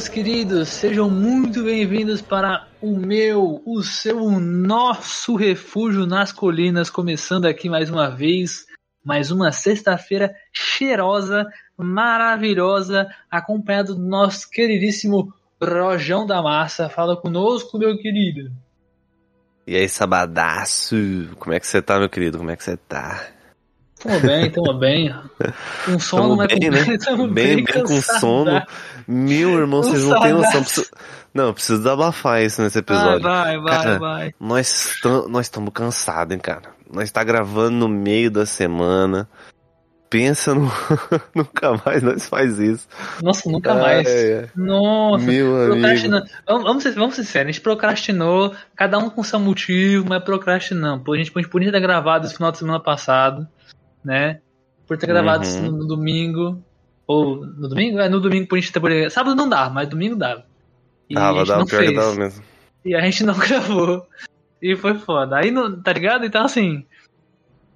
Meus queridos, sejam muito bem-vindos para o meu, o seu, o nosso refúgio nas colinas, começando aqui mais uma vez, mais uma sexta-feira cheirosa, maravilhosa, acompanhado do nosso queridíssimo Rojão da Massa. Fala conosco, meu querido. E aí, sabadaço, como é que você tá, meu querido? Como é que você tá? Tamo bem, tamo bem. Com sono, mas bem, com né? tamo bem, bem, com cansado. sono. Meu irmão, vocês não têm noção. Preciso... Não, preciso abafar isso nesse episódio. vai, vai, Cara, vai. Nós tam- nós estamos cansados, hein, cara. Nós tá gravando no meio da semana. Pensa no. Nunca mais nós faz isso. Nossa, nunca mais. É. Nossa, Meu amigo. Vamos, vamos, ser, vamos ser sérios, a gente procrastinou, cada um com seu motivo, mas procrastinamos. Pô, a gente, a gente podia ter gravado esse final de semana passado, né? Por ter gravado Uhum. no, domingo. Ou no domingo? É, no domingo por gente ter poder. Sábado não dá, mas domingo dava. E a gente dava, não pior que fez. dava mesmo. E a gente não gravou. E foi foda. Aí, não, tá ligado? Então, assim.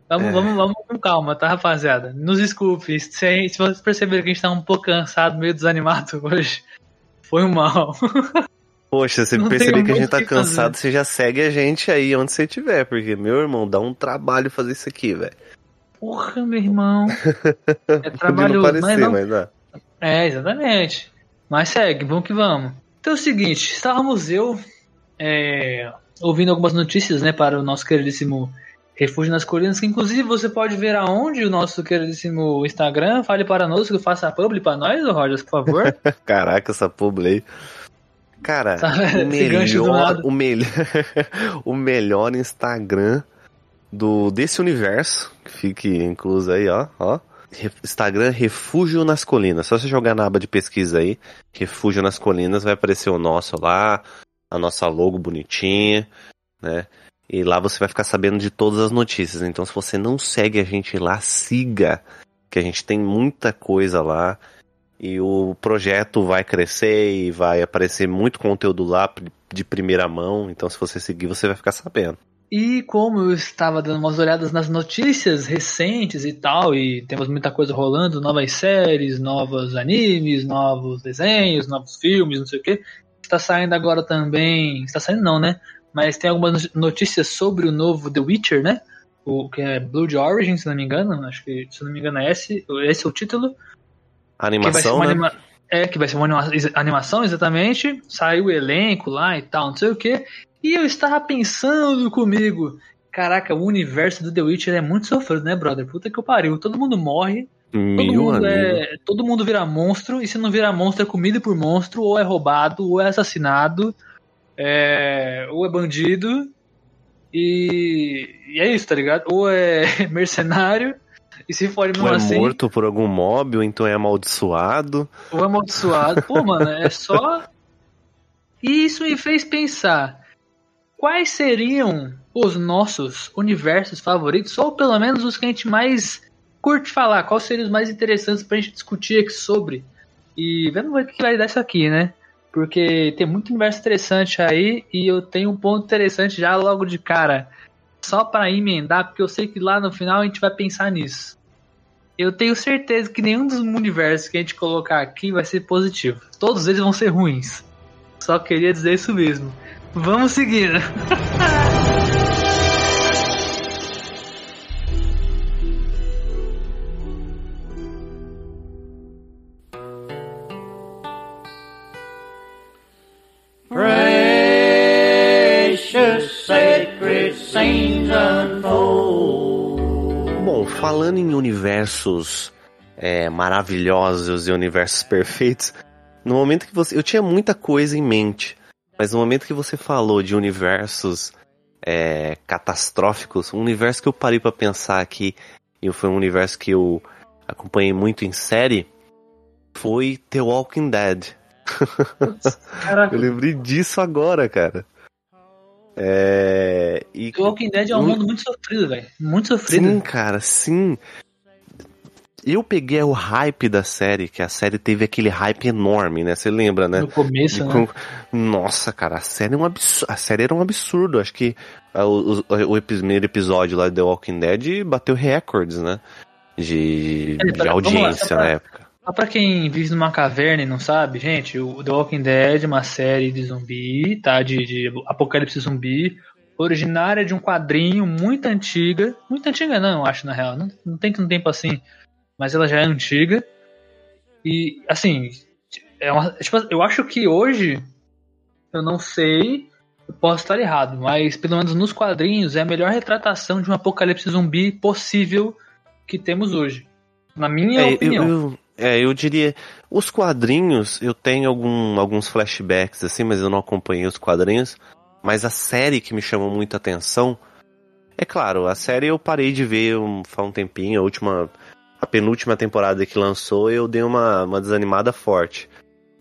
Vamos, É. vamos, vamos com calma, tá, rapaziada? Nos desculpe. Se, a gente- se vocês perceberem que a gente tá um pouco cansado, meio desanimado hoje, foi mal. Poxa, você perceber que a gente tá o que fazer. cansado, você já segue a gente aí onde você estiver, porque, meu irmão, dá um trabalho fazer isso aqui, velho. Porra, meu irmão. É Pode não trabalhoso, parecer, mas não. mas dá. É, exatamente. Mas segue, vamos que vamos. Então é o seguinte, estávamos eu é, ouvindo algumas notícias, né, para o nosso queridíssimo Refúgio nas Colinas, que inclusive você pode ver aonde o nosso queridíssimo Instagram, fale para nós, que faça a publi para nós, Rogers, por favor. Caraca, essa publi aí. Cara, Tá, o melhor, o, melhor, o melhor Instagram do desse universo, que fique incluso aí, ó, ó. Instagram Refúgio nas Colinas. Só você jogar na aba de pesquisa aí, Refúgio nas Colinas, vai aparecer o nosso lá, a nossa logo bonitinha, né? E lá você vai ficar sabendo de todas as notícias. Então, se você não segue a gente lá, siga, que a gente tem muita coisa lá. E o projeto vai crescer e vai aparecer muito conteúdo lá de primeira mão. Então, se você seguir, você vai ficar sabendo. E como eu estava dando umas olhadas nas notícias recentes e tal, e temos muita coisa rolando, novas séries, novos animes, novos desenhos, novos filmes, não sei o que. Está saindo agora também. Está saindo não, né? Mas tem algumas notícias sobre o novo The Witcher, né? O que é Blood Origin, se não me engano. Acho que, se não me engano, é esse, esse é o título. A Que vai ser animação, né? anima- É, que vai ser uma anima- animação, exatamente. Saiu o elenco lá e tal, não sei o que. E eu estava pensando comigo, caraca, o universo do The Witcher é muito sofrido, né, brother? Puta que eu pariu. Todo mundo morre, todo mundo, é, todo mundo vira monstro, e se não vira monstro é comido por monstro, ou é roubado, ou é assassinado, é, ou é bandido. E, e é isso, tá ligado? Ou é mercenário, e se for Ou é assim. morto por algum mob, ou então é amaldiçoado. Ou amaldiçoado. Pô, mano, é só. E isso me fez pensar. Quais seriam os nossos universos favoritos? Ou pelo menos os que a gente mais curte falar. Quais seriam os mais interessantes pra gente discutir aqui sobre? E vamos ver o que vai dar isso aqui, né? Porque tem muito universo interessante aí. E eu tenho um ponto interessante já logo de cara. Só pra emendar, porque eu sei que lá no final a gente vai pensar nisso. Eu tenho certeza que nenhum dos universos que a gente colocar aqui vai ser positivo. Todos eles vão ser ruins. Só queria dizer isso mesmo. Vamos seguir. falando em universos é, maravilhosos e universos perfeitos, no momento que você. Eu tinha muita coisa em mente, mas no momento que você falou de universos é, catastróficos, um universo que eu parei pra pensar aqui, e foi um universo que eu acompanhei muito em série, foi The Walking Dead. Caraca, Eu lembrei disso agora, cara. É. E, The Walking Dead é um mundo muito sofrido, velho. Muito sofrido. Sim, cara, sim. Eu peguei o hype da série, que a série teve aquele hype enorme, né? Você lembra, né? No começo, De né? com- Nossa, cara, a série, é um absurdo, a série era um absurdo. Acho que ah, o, o- o primeiro episódio lá de The Walking Dead bateu recordes, né? De, É, de lá, audiência pra- na época. Só pra quem vive numa caverna e não sabe, gente, o The Walking Dead é uma série de zumbi, tá? De, de apocalipse zumbi, originária de um quadrinho muito antiga. Muito antiga não, eu acho, na real. Não, não tem tanto tempo assim, mas ela já é antiga. E, assim, é uma, tipo, eu acho que hoje, eu não sei, eu posso estar errado, mas pelo menos nos quadrinhos é a melhor retratação de um apocalipse zumbi possível que temos hoje. Na minha É, eu, opinião. eu- é, eu diria, os quadrinhos, eu tenho algum, alguns flashbacks assim, mas eu não acompanhei os quadrinhos. Mas a série que me chamou muita atenção, é claro, a série eu parei de ver um, faz um tempinho, a última, a penúltima temporada que lançou, eu dei uma, uma desanimada forte.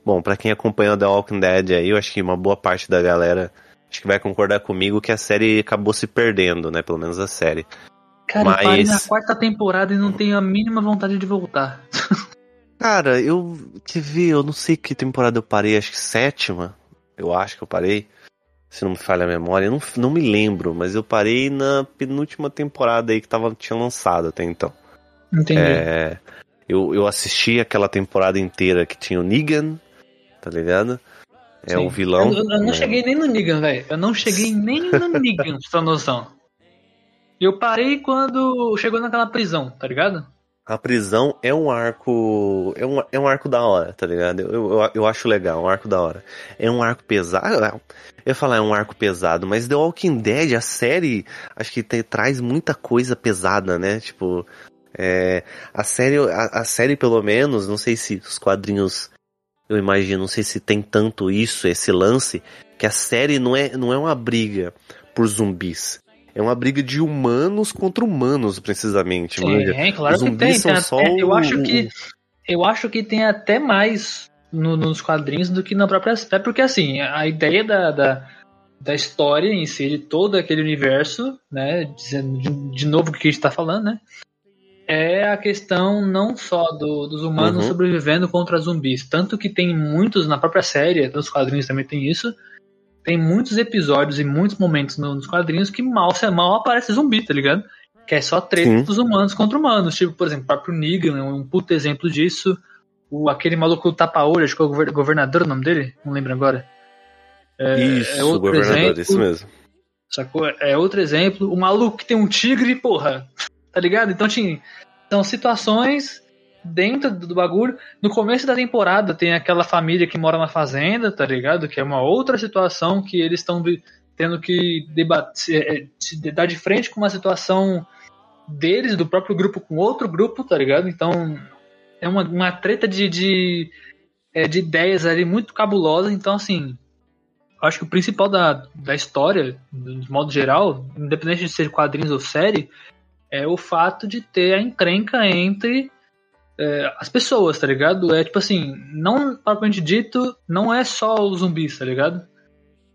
Bom, pra quem acompanha The Walking Dead aí, eu acho que uma boa parte da galera acho que vai concordar comigo que a série acabou se perdendo, né? Pelo menos a série. Cara, eu parei mas- na quarta temporada e não tenho a mínima vontade de voltar. Cara, eu. Ver, eu não sei que temporada eu parei, acho que sétima. Eu acho que eu parei. Se não me falha a memória, eu não, não me lembro, mas eu parei na penúltima temporada aí que tava, tinha lançado até então. Entendi. É, eu, eu assisti aquela temporada inteira que tinha o Negan, tá ligado? É Sim. o vilão. Eu, eu não né? cheguei nem no Negan, velho. Eu não cheguei nem no Negan, pra você ter noção. Eu parei quando chegou naquela prisão, tá ligado? A prisão é um arco. É um, é um arco da hora, tá ligado? Eu, eu, eu acho legal, um arco da hora. É um arco pesado. Eu ia falar é um arco pesado, mas The Walking Dead, a série, acho que te- traz muita coisa pesada, né? Tipo. é, a série, a, a série, pelo menos, não sei se os quadrinhos. Eu imagino, não sei se tem tanto isso, esse lance, que a série não é, não é uma briga por zumbis. É uma briga de humanos contra humanos, precisamente. Sim, claro Os que tem. são tem só até- eu o- acho que eu acho que tem até mais no- nos quadrinhos do que na própria até porque assim a ideia da, da, da história em si de todo aquele universo né dizendo de, de novo o que a gente está falando né é a questão não só do- dos humanos Uhum. sobrevivendo contra zumbis tanto que tem muitos na própria série nos quadrinhos também tem isso tem muitos episódios e muitos momentos no- nos quadrinhos que mal se mal aparece zumbi tá ligado que é só treta Sim. dos humanos contra humanos. Tipo, por exemplo, o próprio Negan é um puto exemplo disso. O, aquele maluco do tapa-olho, acho que é o gover- governador o nome dele? Não lembro agora. Isso, é outro governador, exemplo. isso mesmo. Sacou? É outro exemplo. O maluco que tem um tigre, porra. Tá ligado? Então, tinha, são situações dentro do bagulho. No começo da temporada tem aquela família que mora na fazenda, tá ligado? Que é uma outra situação que eles estão tendo que debater, é, se dar de frente com uma situação deles, do próprio grupo com outro grupo, tá ligado? Então é uma, uma treta de, de, é, de ideias ali muito cabulosa. Então, assim, acho que o principal da, da história, de modo geral, independente de ser quadrinhos ou série, é o fato de ter a encrenca entre é, as pessoas, tá ligado? É tipo assim, não propriamente dito, não é só os zumbis, tá ligado?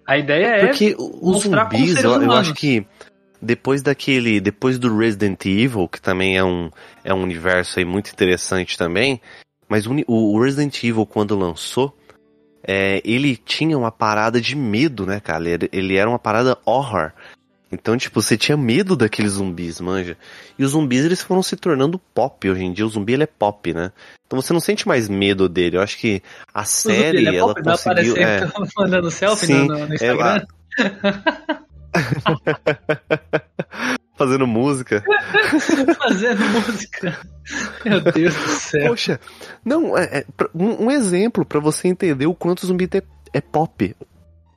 A ideia é. Porque os zumbis, eu, eu acho que depois daquele, depois do Resident Evil, que também é um, é um universo aí muito interessante também, mas o, Resident Evil quando lançou, é, ele tinha uma parada de medo, né, cara? Ele, ele era uma parada horror. Então, tipo, você tinha medo daqueles zumbis, manja. E os zumbis, eles foram se tornando pop hoje em dia. O zumbi, ele é pop, né? Então você não sente mais medo dele. Eu acho que a o zumbi, série, ele é ela pop, conseguiu... é, mandando selfie Sim, no, no é, Instagram. fazendo música. fazendo música. Meu Deus do céu. Poxa, não, é, é, um, um exemplo pra você entender o quanto o zumbi é, é pop.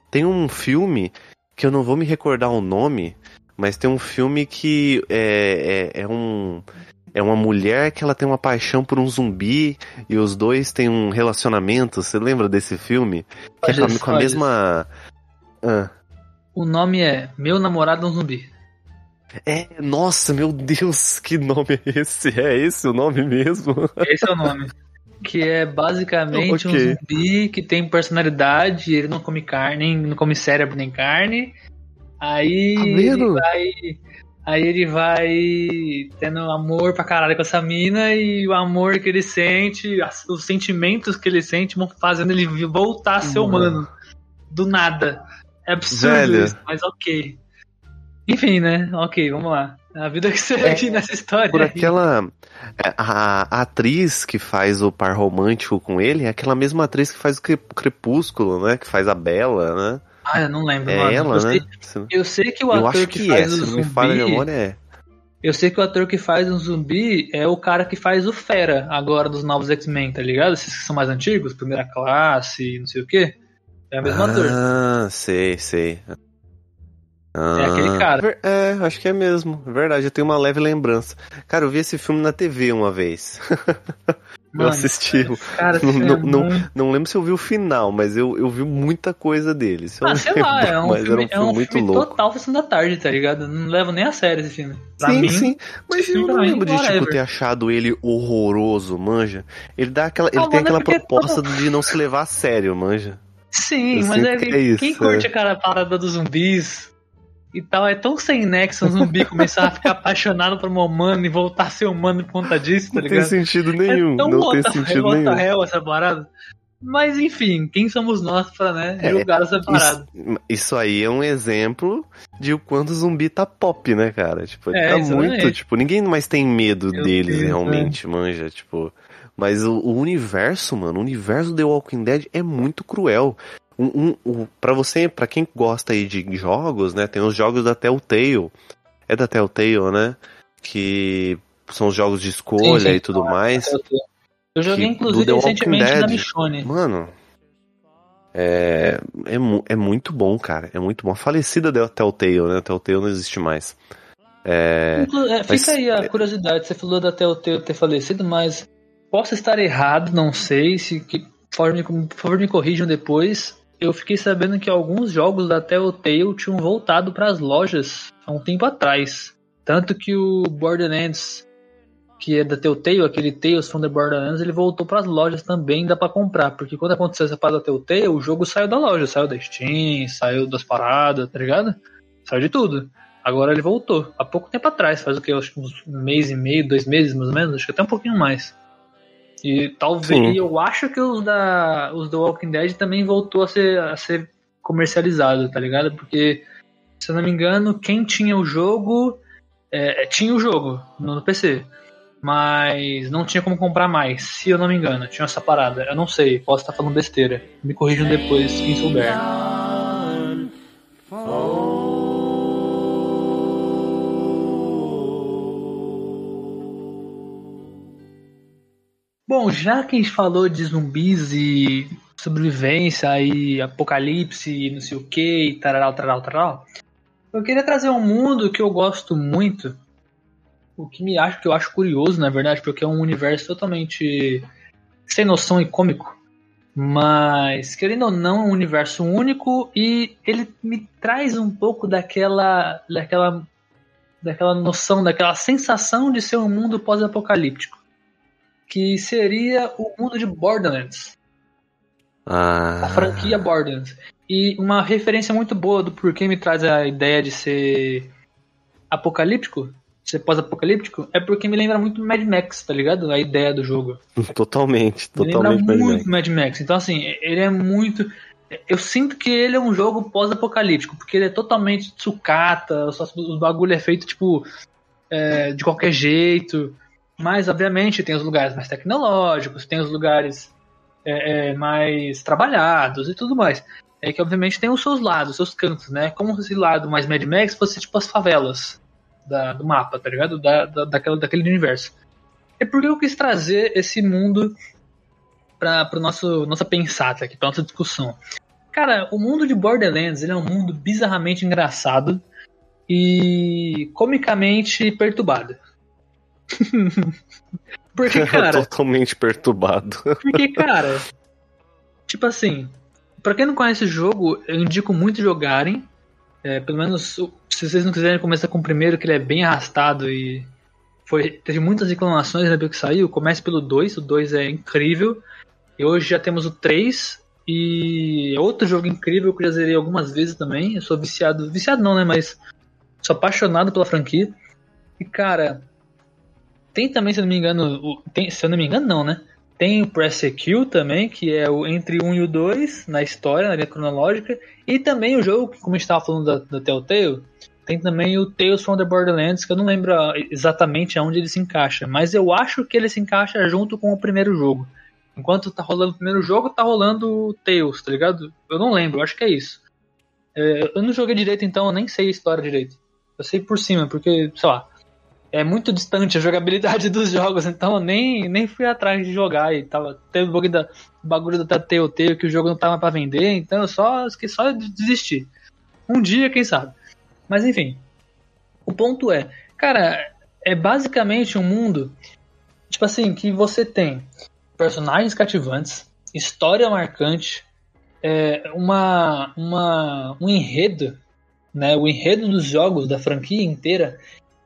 Tem um filme que eu não vou me recordar o nome, mas tem um filme que é, é, é um. É uma mulher que ela tem uma paixão por um zumbi e os dois têm um relacionamento. Você lembra desse filme? Que é com a- mesma. Ah. O nome é Meu Namorado é um Zumbi. É, nossa, meu Deus, que nome é esse? É esse o nome mesmo? Esse é o nome. Que é basicamente Ok. um zumbi que tem personalidade, ele não come carne, não come cérebro nem carne. Aí Tá ele vai. Aí ele vai tendo amor pra caralho com essa mina e o amor que ele sente, os sentimentos que ele sente vão fazendo ele voltar a ser Mano. humano. Do nada. É absurdo Velho. isso, mas ok. Enfim, né? Ok, vamos lá. A vida que você É, aqui nessa história. Por aí. aquela. é, A, a atriz que faz o par romântico com ele é aquela mesma atriz que faz o Cre- Crepúsculo, né? Que faz a Bela, né? Ah, eu não lembro. É mano. ela, eu, né? sei, Se- eu sei que o Eu ator que, que, faz é, o não me falha a zumbi. memória, é. Eu sei que o ator que faz um zumbi é o cara que faz o Fera agora dos novos X-Men, tá ligado? Esses que são mais antigos, primeira classe, não sei o quê. É o mesmo ator. Ah, sei, sei. Ah, É aquele cara. ver- É, acho que é mesmo. É Verdade, eu tenho uma leve lembrança. Cara, eu vi esse filme na TV uma vez. eu Mano, assisti. Cara, esse Não, não, é não, não lembro se eu vi o final, mas eu, eu vi muita coisa dele. Eu Ah, sei lembro, lá, é um mas filme, era um filme é um muito filme louco. total sessão da tarde, tá ligado? Não levo nem a sério esse filme. Pra sim, mim, sim. Mas eu não lembro de tipo, ter achado ele horroroso, manja. Ele dá aquela, ele Ah, tem mano, é aquela proposta de não se levar a sério, manja. Sim, Eu mas é, que é isso, quem curte é. aquela parada dos zumbis e tal, é tão sem nexo um zumbi começar a ficar apaixonado por um humano e voltar a ser humano por conta disso, tá Não tem ligado? sentido nenhum. é tão não tem sentido the nenhum. hell essa parada. Mas enfim, quem somos nós pra né, É, julgar essa parada? Isso, isso aí é um exemplo de o quanto o zumbi tá pop, né, cara? Tipo, ele É, tá exatamente. muito, tipo, ninguém mais tem medo Meu deles Deus, realmente, manja, tipo. Mas o, o universo, mano, o universo The Walking Dead é muito cruel. Um, um, um, pra você, pra quem gosta aí de jogos, né, tem os jogos da Telltale. É da Telltale, né? Que são os jogos de escolha Sim, sim. e tudo mais. Eu joguei que inclusive recentemente da Dead. Michonne. Mano, é, é, é muito bom, cara. É muito bom. A falecida da Telltale, né? Telltale não existe mais. É, é, mas- fica aí a curiosidade, você falou da Telltale ter falecido, mas posso estar errado, não sei, se que, por, favor, me, por favor me corrijam depois. Eu fiquei sabendo que alguns jogos da Telltale tinham voltado para as lojas há um tempo atrás. Tanto que o Borderlands, que é da Telltale, aquele Tales from the Borderlands, ele voltou para as lojas também, dá para comprar. Porque quando aconteceu essa parada da Telltale, o jogo saiu da loja, saiu da Steam, saiu das paradas, tá ligado? Saiu de tudo. Agora ele voltou, há pouco tempo atrás, faz o que? Acho que uns mês e meio, dois meses mais ou menos, acho que até um pouquinho mais. E talvez, Sim. eu acho que os da os do Walking Dead também voltou a ser, a ser comercializado, tá ligado? Porque, se eu não me engano, quem tinha o jogo, é, tinha o jogo no, no PC, mas não tinha como comprar mais, se eu não me engano, tinha essa parada. Eu não sei, posso estar falando besteira. Me corrijam depois, quem souber. Bom, já que a gente falou de zumbis e sobrevivência e apocalipse e não sei o que, e tararau, tararau, tararau, eu queria trazer um mundo que eu gosto muito, o que me acho que eu acho curioso, na verdade, porque é um universo totalmente sem noção e cômico, mas querendo ou não, é um universo único e ele me traz um pouco daquela daquela daquela noção, daquela sensação de ser um mundo pós-apocalíptico que seria o mundo de Borderlands, ah, a franquia Borderlands. E uma referência muito boa do porquê me traz a ideia de ser apocalíptico, ser pós-apocalíptico, é porque me lembra muito Mad Max, tá ligado? A ideia do jogo. totalmente, Me lembra totalmente Mad muito Max. Mad Max. Então, assim, ele é muito. Eu sinto que ele é um jogo pós-apocalíptico, porque ele é totalmente sucata, os, os bagulho é feito, tipo, é, de qualquer jeito. Mas, obviamente, tem os lugares mais tecnológicos, tem os lugares é, é, mais trabalhados e tudo mais. É que, obviamente, tem os seus lados, os seus cantos, né? Como se lado mais Mad Max fosse, tipo, as favelas da- do mapa, tá ligado? Da, da, daquela, daquele universo. É porque eu quis trazer esse mundo para para nosso nossa pensata aqui, para nossa discussão. Cara, o mundo de Borderlands ele é um mundo bizarramente engraçado e comicamente perturbado. porque, cara, Totalmente perturbado. porque, cara, tipo assim, pra quem não conhece o jogo, eu indico muito jogarem. É, pelo menos, se vocês não quiserem começar com o primeiro, que ele é bem arrastado e foi, teve muitas reclamações na que saiu. Comece pelo 2, o 2 é incrível. E hoje já temos o 3. E é outro jogo incrível que eu já zerei algumas vezes também. Eu sou viciado, viciado não, né? Mas sou apaixonado pela franquia. E cara, tem também, se eu não me engano, o- tem, se eu não me engano, não, né? Tem o Kill também, que é o entre o 1 e o 2 na história, na linha cronológica. E também o jogo, como a gente estava falando da, da Telltale, tem também o Tales from the Borderlands, que eu não lembro exatamente aonde ele se encaixa, mas eu acho que ele se encaixa junto com o primeiro jogo. Enquanto tá rolando o primeiro jogo, tá rolando o Tales, tá ligado? Eu não lembro, eu acho que é isso. É, eu não joguei direito, então eu nem sei a história direito. Eu sei por cima, porque, sei lá, é muito distante a jogabilidade dos jogos, então eu nem, nem fui atrás de jogar e tava teve o bagulho da, bagulho da que o jogo não tava para vender, então eu só só de desistir. Um dia, quem sabe. Mas enfim. O ponto é, cara, é basicamente um mundo tipo assim que você tem personagens cativantes, história marcante, é, uma, uma um enredo, né? O enredo dos jogos da franquia inteira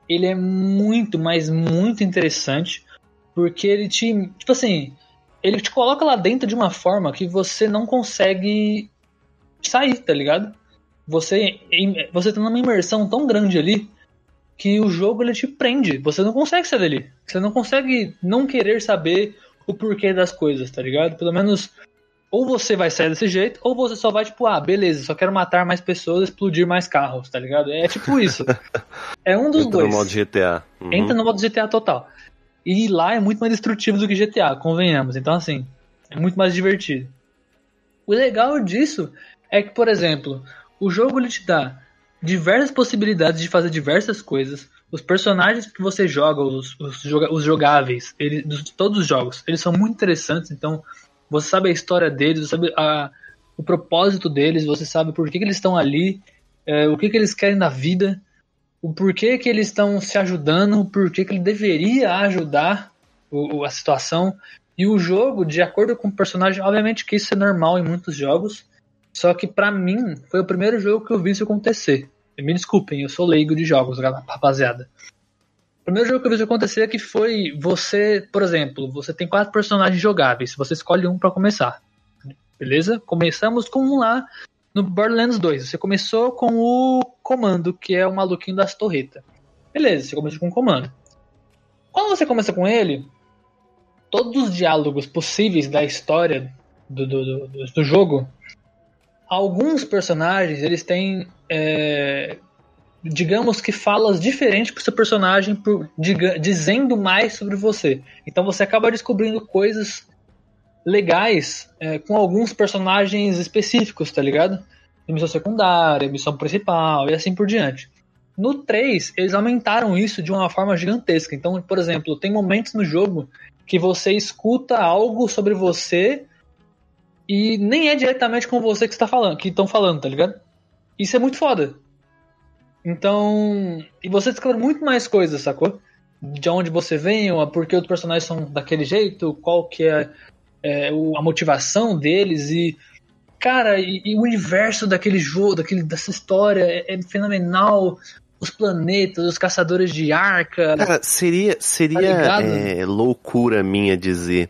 ele é muito, mas muito interessante, porque ele te, tipo assim, ele te coloca lá dentro de uma forma que você não consegue sair, tá ligado? Você você tá numa imersão tão grande ali que o jogo ele te prende, você não consegue sair dali. Você não consegue não querer saber o porquê das coisas, tá ligado? Pelo menos ou você vai sair desse jeito, ou você só vai, tipo, ah, beleza, só quero matar mais pessoas, explodir mais carros, tá ligado? É tipo isso. É um dos Entra dois. no modo GTA. Uhum. Entra no modo GTA total. E lá é muito mais destrutivo do que GTA, convenhamos. Então, assim, é muito mais divertido. O legal disso é que, por exemplo, o jogo ele te dá diversas possibilidades de fazer diversas coisas. Os personagens que você joga, os, os, os jogáveis, ele, dos, todos os jogos, eles são muito interessantes. Então, você sabe a história deles, você sabe a, o propósito deles, você sabe por que, que eles estão ali, é, o que, que eles querem na vida, o porquê que eles estão se ajudando, o porquê que ele deveria ajudar o, a situação. E o jogo, de acordo com o personagem, obviamente que isso é normal em muitos jogos, só que para mim foi o primeiro jogo que eu vi isso acontecer. Me desculpem, eu sou leigo de jogos, rapaziada. Primeiro jogo que eu vi acontecer é que foi você, por exemplo, você tem quatro personagens jogáveis, você escolhe um para começar. Beleza? Começamos com um lá no Borderlands 2. Você começou com o comando, que é o maluquinho das torretas. Beleza, você começou com o comando. Quando você começa com ele, todos os diálogos possíveis da história do, do, do, do jogo, alguns personagens eles têm é, digamos que falas diferentes pro seu personagem, por, diga, dizendo mais sobre você. Então você acaba descobrindo coisas legais é, com alguns personagens específicos, tá ligado? Missão secundária, missão principal e assim por diante. No 3, eles aumentaram isso de uma forma gigantesca. Então, por exemplo, tem momentos no jogo que você escuta algo sobre você e nem é diretamente com você que está falando, que estão falando, tá ligado? Isso é muito foda. Então, e você descobre muito mais coisas, sacou? De onde você vem, por que os personagens são daquele jeito, qual que é, é a motivação deles e cara, e, e, o universo daquele jogo, daquele, dessa história é, é, fenomenal. Os planetas, os caçadores de arca. Cara, seria, seria tá é, loucura minha dizer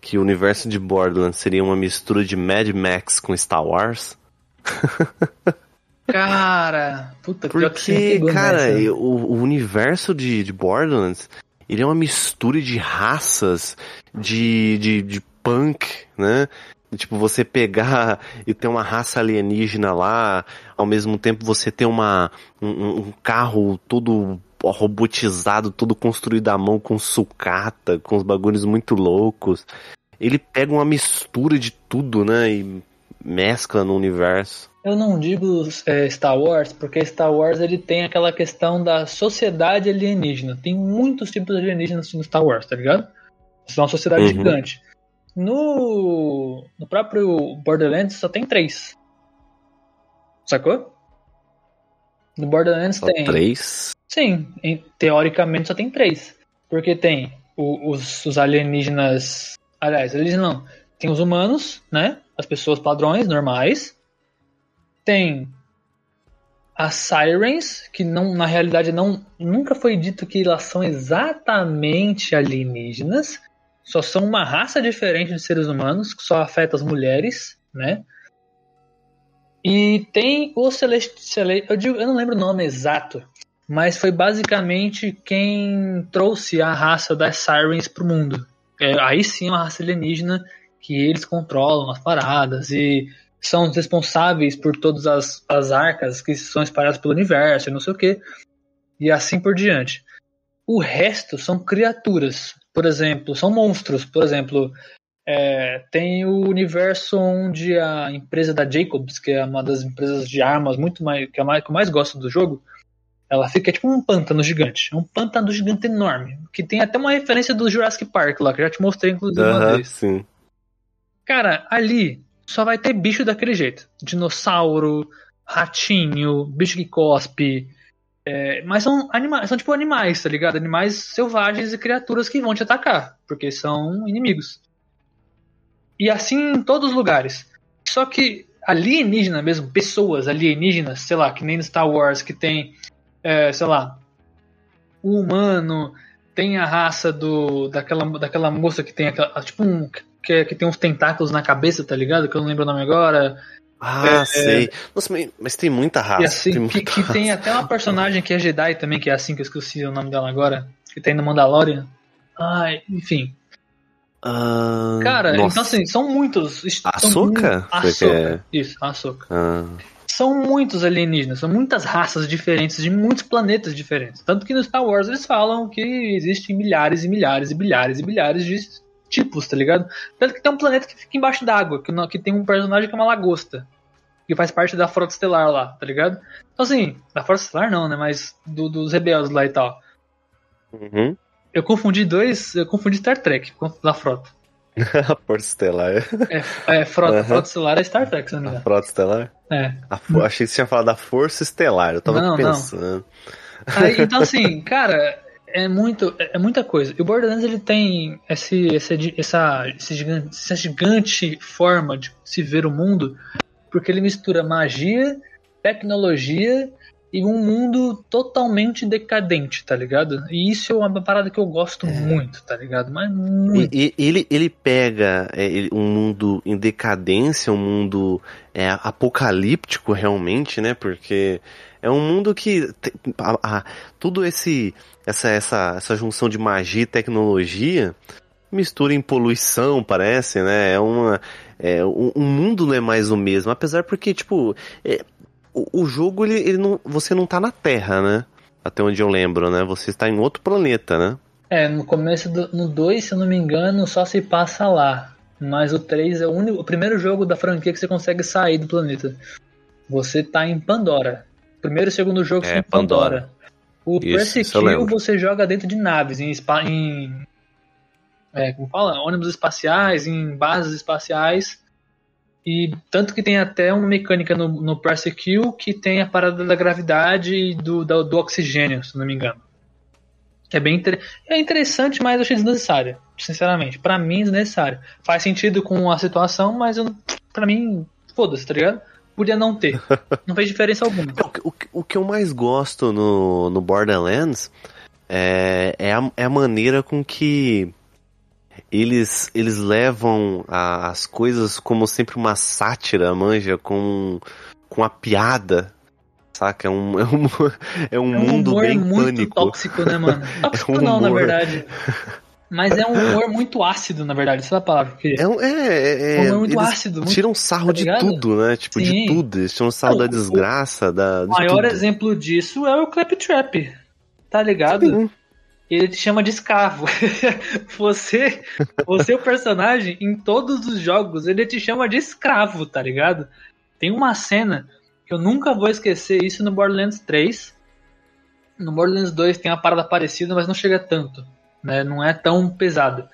que o universo de Borderlands seria uma mistura de Mad Max com Star Wars? Cara, puta Porque, que cara, o, o, universo de, de Borderlands, ele é uma mistura de raças, de, de, de punk, né? Tipo, você pegar e ter uma raça alienígena lá, ao mesmo tempo você ter uma, um, um carro todo robotizado, todo construído à mão com sucata, com os bagulhos muito loucos. Ele pega uma mistura de tudo, né? E mescla no universo. Eu não digo é, Star Wars, porque Star Wars ele tem aquela questão da sociedade alienígena. Tem muitos tipos de alienígenas no Star Wars, tá ligado? Isso é uma sociedade uhum. gigante. No, no próprio Borderlands só tem três. Sacou? No Borderlands só tem. Três? Sim, em, teoricamente só tem três. Porque tem o, os, os alienígenas. Aliás, alienígenas não. Tem os humanos, né? As pessoas padrões, normais tem as Sirens, que não, na realidade não nunca foi dito que elas são exatamente alienígenas, só são uma raça diferente de seres humanos, que só afeta as mulheres, né? E tem o Celestial, eu, digo, eu não lembro o nome exato, mas foi basicamente quem trouxe a raça das Sirens para o mundo. É, aí sim é uma raça alienígena que eles controlam as paradas e são responsáveis por todas as, as arcas que são espalhadas pelo universo e não sei o que, e assim por diante. O resto são criaturas, por exemplo, são monstros, por exemplo, é, tem o universo onde a empresa da Jacobs, que é uma das empresas de armas muito mais que, é mais, que eu mais gosto do jogo, ela fica tipo um pântano gigante. É um pântano gigante enorme. Que tem até uma referência do Jurassic Park lá, que eu já te mostrei, inclusive, uma vez. sim. Cara, ali só vai ter bicho daquele jeito. Dinossauro, ratinho, bicho que cospe. É, mas são animais, são tipo animais, tá ligado? Animais selvagens e criaturas que vão te atacar, porque são inimigos. E assim em todos os lugares. Só que alienígena mesmo, pessoas alienígenas, sei lá, que nem no Star Wars, que tem, é, sei lá, um humano, tem a raça do daquela, daquela moça que tem aquela, tipo um que, que tem uns tentáculos na cabeça, tá ligado? Que eu não lembro o nome agora. Ah, É, sei. Nossa, mas, tem muita raça. assim, tem que, muita que tem até uma personagem que é Jedi também, que é assim que eu esqueci o nome dela agora, que tem no Mandalorian. Ai, enfim. Ah, Cara, nossa. então assim, são muitos. Foi que Ahsoka. Isso, Ahsoka. Ah, São muitos alienígenas, são muitas raças diferentes, de muitos planetas diferentes. Tanto que no Star Wars eles falam que existem milhares e milhares e bilhares e bilhares de tipos, tá ligado? Tanto que tem um planeta que fica embaixo d'água, que, que tem um personagem que é uma lagosta. Que faz parte da Frota Estelar lá, tá ligado? Então assim, da Frota Estelar não, né? Mas do- dos rebeldes lá e tal. uhum. Eu confundi dois, eu confundi Star Trek com da Frota. A Força Estelar. É, é Frota, Aham. Frota Estelar é Star Trek, se não me A engano. Frota Estelar? É. A Achei que você tinha falado da Força Estelar. Eu tava Não, aqui não. pensando. Aí, então, assim, cara, é muito, é muita coisa. E o Borderlands ele tem esse, esse, essa, esse gigante, essa gigante forma de se ver o mundo, porque ele mistura magia, tecnologia e um mundo totalmente decadente, tá ligado? E isso é uma parada que eu gosto muito, tá ligado? Mas muito. E, e- ele, ele pega é, ele- um mundo em decadência, um mundo é, apocalíptico realmente, né? Porque é um mundo que a- a- tudo esse essa, essa, essa junção de magia e tecnologia mistura em poluição, parece, né? É uma é, o, o mundo não é mais o mesmo, apesar porque tipo é, o, o jogo ele, ele não você não tá na Terra, né? Até onde eu lembro, né? Você está em outro planeta, né? É, no começo do no 2, se eu não me engano, só se passa lá. Mas o 3 é o, único, o primeiro jogo da franquia que você consegue sair do planeta. Você tá em Pandora. Primeiro e segundo jogo É, são Pandora. Pandora. O Isso, Press isso eu Kill lembro. você joga dentro de naves, em, em é, como fala? ônibus espaciais, em bases espaciais. E tanto que tem até uma mecânica no, no Press Kill que tem a parada da gravidade e do, do, do oxigênio, se não me engano. Que é bem inter... é interessante, mas eu achei desnecessária, sinceramente. Pra mim, desnecessário. Faz sentido com a situação, mas eu, pra mim, foda-se, tá ligado? Podia não ter. Não fez diferença alguma. É, O, que- o, o que eu mais gosto no, no Borderlands é, é, a, é a maneira com que eles, eles levam a- as coisas como sempre uma sátira, manja, com, com a piada, saca? É um, é um, é um É um mundo humor bem muito pânico. tóxico, né, mano? Tóxico um não, na humor. verdade. Mas é um humor muito ácido, na verdade, essa é a palavra que eu queria. É, um- é, é, Um humor muito ácido, muito- tiram sarro tá de ligado? tudo, né? Tipo, de Sim. tudo. Eles tiram sarro da o- desgraça, da. O de maior tudo. exemplo disso é o Claptrap. Tá ligado? Sim. Ele te chama de escravo. você, você é o personagem em todos os jogos, ele te chama de escravo, tá ligado? Tem uma cena que eu nunca vou esquecer isso no Borderlands 3. No Borderlands 2 tem uma parada parecida, mas não chega tanto, né? Não é tão pesado.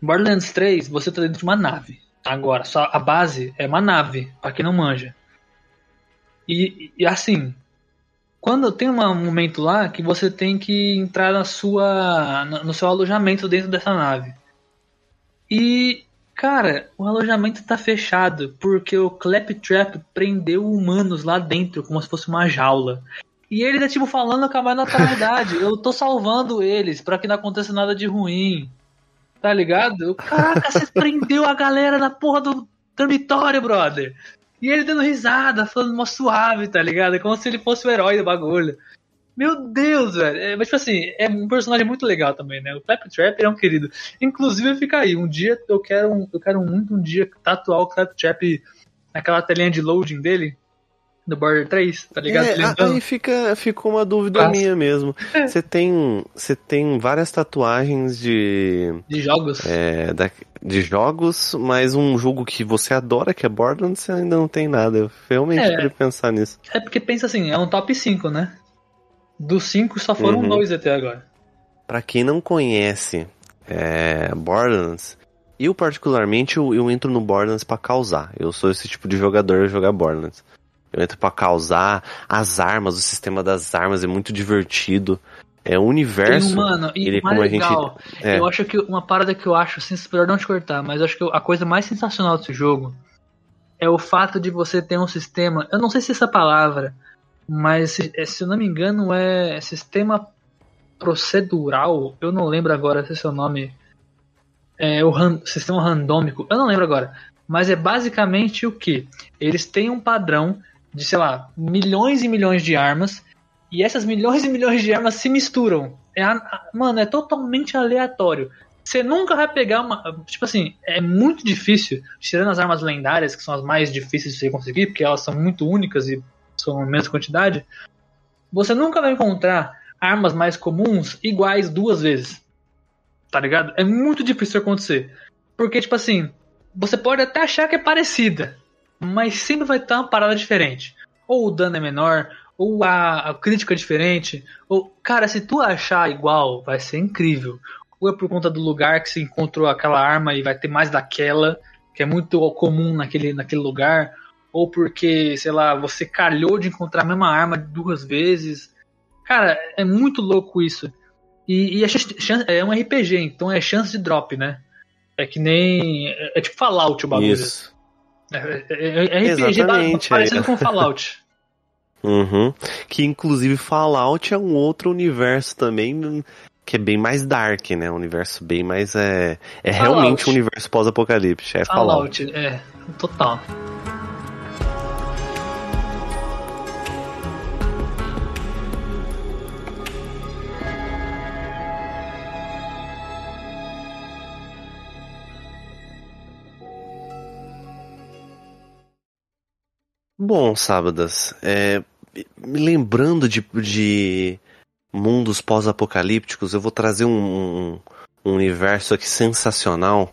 Borderlands 3, você tá dentro de uma nave. Agora, só a base é uma nave, pra quem não manja. E, e assim, quando tem um momento lá que você tem que entrar na sua no seu alojamento dentro dessa nave. E cara, o alojamento tá fechado porque o Claptrap prendeu humanos lá dentro como se fosse uma jaula. E ele tá tipo falando com a mais naturalidade, eu tô salvando eles pra que não aconteça nada de ruim. Tá ligado? Caraca, você prendeu a galera na porra do dormitório, brother. E ele dando risada, falando mó suave, tá ligado? É como se ele fosse o herói do bagulho. Meu Deus, velho. É, mas, tipo assim, é um personagem muito legal também, né? O Claptrap é um querido. Inclusive, fica aí. Um dia eu quero, um- eu quero muito um dia tatuar o Claptrap naquela telinha de loading dele, do Border 3, tá ligado? É, aí fica, ficou uma dúvida Passa. minha mesmo. É. Você tem, você tem várias tatuagens de, De jogos. é, da- de jogos, mas um jogo que você adora, que é Borderlands, você ainda não tem nada. Eu realmente É. queria pensar nisso. É porque pensa assim, é um top 5, né? Dos 5 só foram Uhum. dois até agora. Pra quem não conhece é, Borderlands, eu particularmente eu, eu entro no Borderlands pra causar. Eu sou esse tipo de jogador jogar Borderlands. Eu entro pra causar as armas, o sistema das armas é muito divertido. É o universo. um, mano, e ele, o mais como a gente- legal, é. eu acho que uma parada que eu acho, assim, espero não te cortar, mas eu acho que a coisa mais sensacional desse jogo é o fato de você ter um sistema, eu não sei se essa palavra, mas se, é, se eu não me engano é sistema procedural, eu não lembro agora se é o nome, é o ran- sistema randômico, eu não lembro agora, mas é basicamente o que? Eles têm um padrão de, sei lá, milhões e milhões de armas, e essas milhões e milhões de armas se misturam. É, mano, é totalmente aleatório. Você nunca vai pegar uma. Tipo assim, é muito difícil, tirando as armas lendárias, que são as mais difíceis de você conseguir, porque elas são muito únicas e são a mesma quantidade. Você nunca vai encontrar armas mais comuns iguais duas vezes. Tá ligado? É muito difícil acontecer. Porque, tipo assim, você pode até achar que é parecida, mas sempre vai estar uma parada diferente. Ou o dano é menor, ou a, a crítica é diferente. Ou, cara, se tu achar igual, vai ser incrível. Ou é por conta do lugar que você encontrou aquela arma e vai ter mais daquela, que é muito comum naquele, naquele lugar. Ou porque, sei lá, você calhou de encontrar a mesma arma duas vezes. Cara, é muito louco isso. E, e é, chan- chan- é um RPG, então é chance de drop, né? É que nem. É, é tipo Fallout o bagulho. Isso. É, é- é RPG Exatamente, parecido aí. com Fallout. Uhum. Que inclusive Fallout é um outro universo também que é bem mais dark, né? Um universo bem mais é é Fallout. realmente um universo pós-apocalipse, é Fallout. Fallout, é, total. Bom, sábadas, é, me lembrando de, de mundos pós-apocalípticos, eu vou trazer um, um- universo aqui sensacional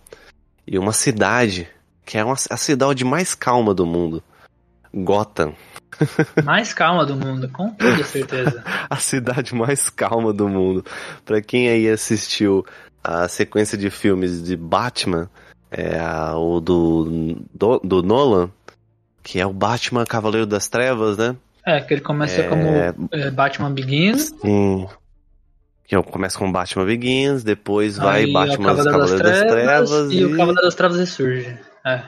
e uma cidade que é uma, a cidade mais calma do mundo, Gotham. Mais calma do mundo, com toda certeza. a cidade mais calma do mundo. Pra quem aí assistiu a sequência de filmes de Batman, é o do, do, do Nolan, que é o Batman Cavaleiro das Trevas, né? É, que ele começa É. como é, Batman Begins, Sim. Que eu começo com Batman Begins, depois vai aí Batman Cavaleiro das Cavaleiro das Trevas, Trevas e, o Cavaleiro das Trevas ressurge. É.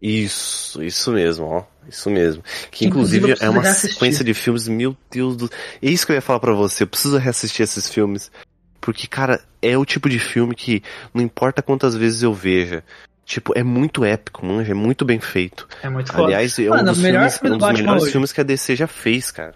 Isso, isso mesmo, ó. Isso mesmo. Que inclusive, inclusive é uma reassistir. sequência de filmes, meu Deus do. É isso que eu ia falar pra você. Eu preciso reassistir esses filmes. Porque, cara, é o tipo de filme que não importa quantas vezes eu veja. Tipo, é muito épico, manja, é muito bem feito. É muito foda. Aliás, é um Mano, dos, o melhor filmes, filme um do dos melhores hoje. filmes que a DC já fez, cara.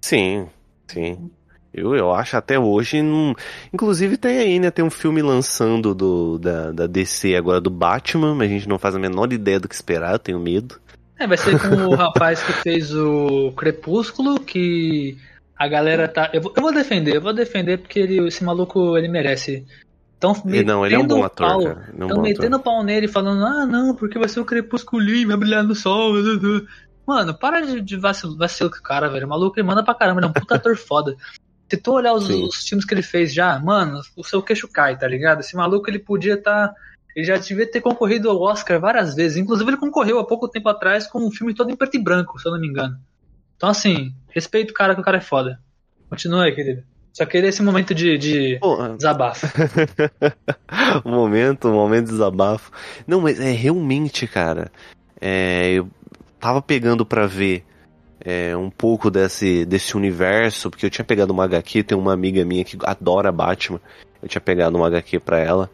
Sim, sim. Eu, eu acho até hoje. Não... Inclusive tem aí, né? Tem um filme lançando do, da, da DC agora do Batman, mas a gente não faz a menor ideia do que esperar, eu tenho medo. É, vai ser com o rapaz que fez o Crepúsculo, que a galera tá. Eu vou, eu vou defender, eu vou defender porque ele, esse maluco ele merece. Então, E não, ele é um bom ator, pau, cara. Ele é um Tão metendo ator. pau nele, falando, ah, não, porque vai ser o crepusculinho, vai brilhar no sol. Mano, para de, de vacilo, vacilo com o cara, velho. O maluco ele manda pra caramba, ele é um puta ator foda. Se tu olhar os, os filmes que ele fez já, mano, o seu queixo cai, tá ligado? Esse maluco ele podia estar. ele já devia ter concorrido ao Oscar várias vezes. Inclusive, ele concorreu há pouco tempo atrás com um filme todo em preto e branco, se eu não me engano. Então, assim, respeito o cara que o cara é foda. Continua aí, querido. Só queria esse momento de, de Pô, desabafo. um momento, um momento de desabafo. Não, mas é realmente, cara. É, eu tava pegando pra ver é, um pouco desse, desse universo, porque eu tinha pegado uma HQ, tem uma amiga minha que adora Batman. Eu tinha pegado uma HQ pra ela.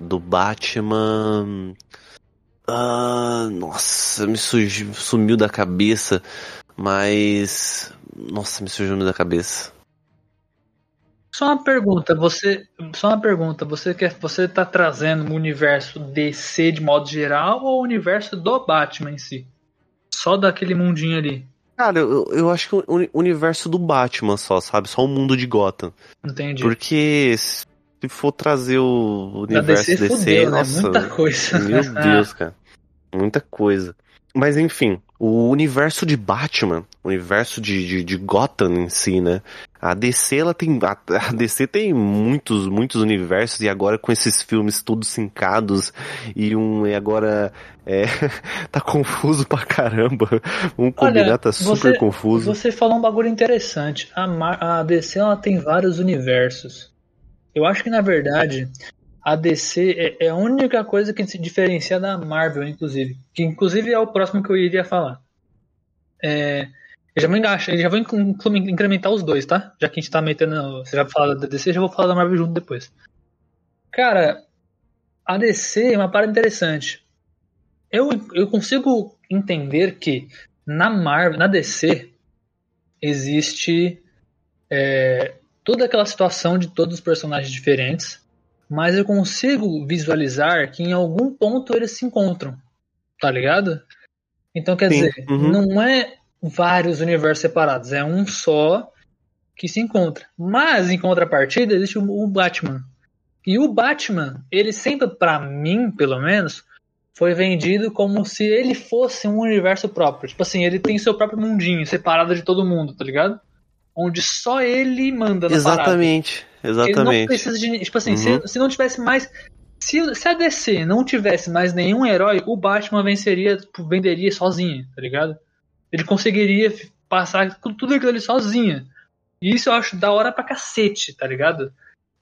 Do Batman. Ah, nossa, me sumiu da cabeça. Mas. Nossa, me surgiu da cabeça. Só uma pergunta, você. Só uma pergunta, você quer. Você tá trazendo o universo DC de modo geral ou o universo do Batman em si? Só daquele mundinho ali. Cara, eu, eu acho que o universo do Batman só, sabe? Só o mundo de Gotham. Entendi. Porque se for trazer o universo DC, DC, fudeu, né? nossa. Muita coisa. Meu Deus, cara. Muita coisa. Mas enfim, o universo de Batman, o universo de, de, de Gotham em si, né? A DC, ela tem. A, a DC tem muitos, muitos universos, e agora com esses filmes todos sincados, e um. E agora. É, tá confuso pra caramba. Um combinar tá super você, confuso. Você falou um bagulho interessante. A, a DC ela tem vários universos. Eu acho que na verdade a DC é, é a única coisa que se diferencia da Marvel, inclusive. Que inclusive é o próximo que eu iria falar. É, eu já vou engaixar, já vou incrementar os dois, tá? Já que a gente tá metendo. Você já falou da DC, já vou falar da Marvel junto depois. Cara, a DC é uma parada interessante. Eu, eu consigo entender que na Marvel, na DC, existe é, toda aquela situação de todos os personagens diferentes, mas eu consigo visualizar que em algum ponto eles se encontram, tá ligado? Então quer Sim, dizer, uhum. não é vários universos separados, é um só que se encontra. Mas em contrapartida existe o Batman. E o Batman, ele sempre, pra mim, pelo menos, foi vendido como se ele fosse um universo próprio. Tipo assim, ele tem seu próprio mundinho, separado de todo mundo, tá ligado? Onde só ele manda na parada. Exatamente, Ele não precisa de. Tipo assim, Uhum. se, se não tivesse mais. Se, se a DC não tivesse mais nenhum herói, o Batman venceria, tipo, venderia sozinho, tá ligado? Ele conseguiria passar com tudo aquilo ali sozinho. E isso eu acho da hora pra cacete, tá ligado?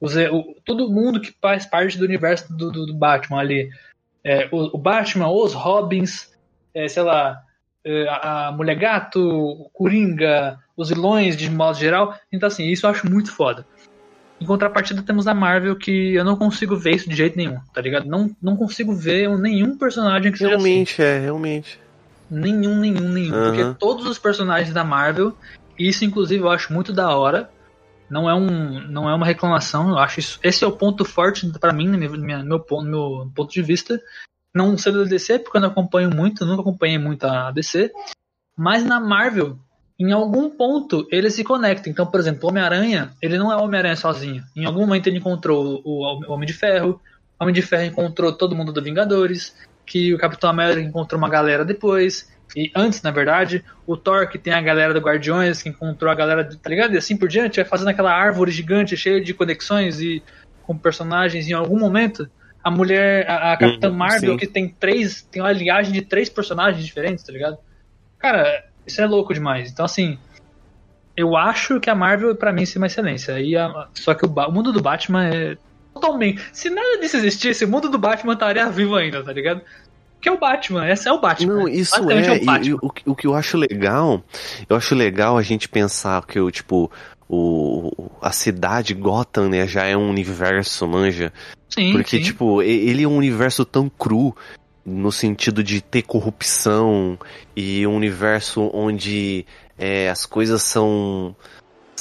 Os, o- todo mundo que faz parte do universo do, do- do Batman ali. É, o, o Batman, os Robins, é, sei lá, é, a, a Mulher Gato, o Coringa, os vilões de modo geral. Então, assim, isso eu acho muito foda. Em contrapartida, temos a Marvel, que eu não consigo ver isso de jeito nenhum, tá ligado? Não, não consigo ver nenhum personagem que seja assim. Realmente, é, realmente. Nenhum, nenhum, nenhum. Aham. Porque todos os personagens da Marvel, isso inclusive eu acho muito da hora. Não é, um, não é uma reclamação, eu acho isso. Esse é o ponto forte pra mim, no meu, meu, ponto, meu ponto de vista. Não sendo da DC, porque eu não acompanho muito, nunca acompanhei muito a DC. Mas na Marvel, em algum ponto, eles se conectam. Então, por exemplo, o Homem-Aranha, ele não é o Homem-Aranha sozinho. Em algum momento ele encontrou o Homem de Ferro, o Homem de Ferro encontrou todo mundo do Vingadores, que o Capitão América encontrou uma galera depois. E antes, na verdade, o Thor, que tem a galera do Guardiões, que encontrou a galera, tá ligado? E assim por diante, vai fazendo aquela árvore gigante, cheia de conexões e com personagens em algum momento. A mulher, a, a Capitã Uhum, Marvel, sim. que tem três, tem uma linhagem de três personagens diferentes, tá ligado? Cara, isso é louco demais. Então, assim, eu acho que a Marvel, pra mim, é uma excelência. E a- só que o, Ba- o mundo do Batman é totalmente. Se nada disso existisse, o mundo do Batman estaria vivo ainda, tá ligado? Que é o Batman, esse é o Batman. Não, isso Basicamente é. o e- o, que- o que eu acho legal, eu acho legal a gente pensar que o tipo o a cidade Gotham, né, já é um universo, manja. sim, Porque sim. tipo, ele é um universo tão cru no sentido de ter corrupção e um universo onde é, as coisas são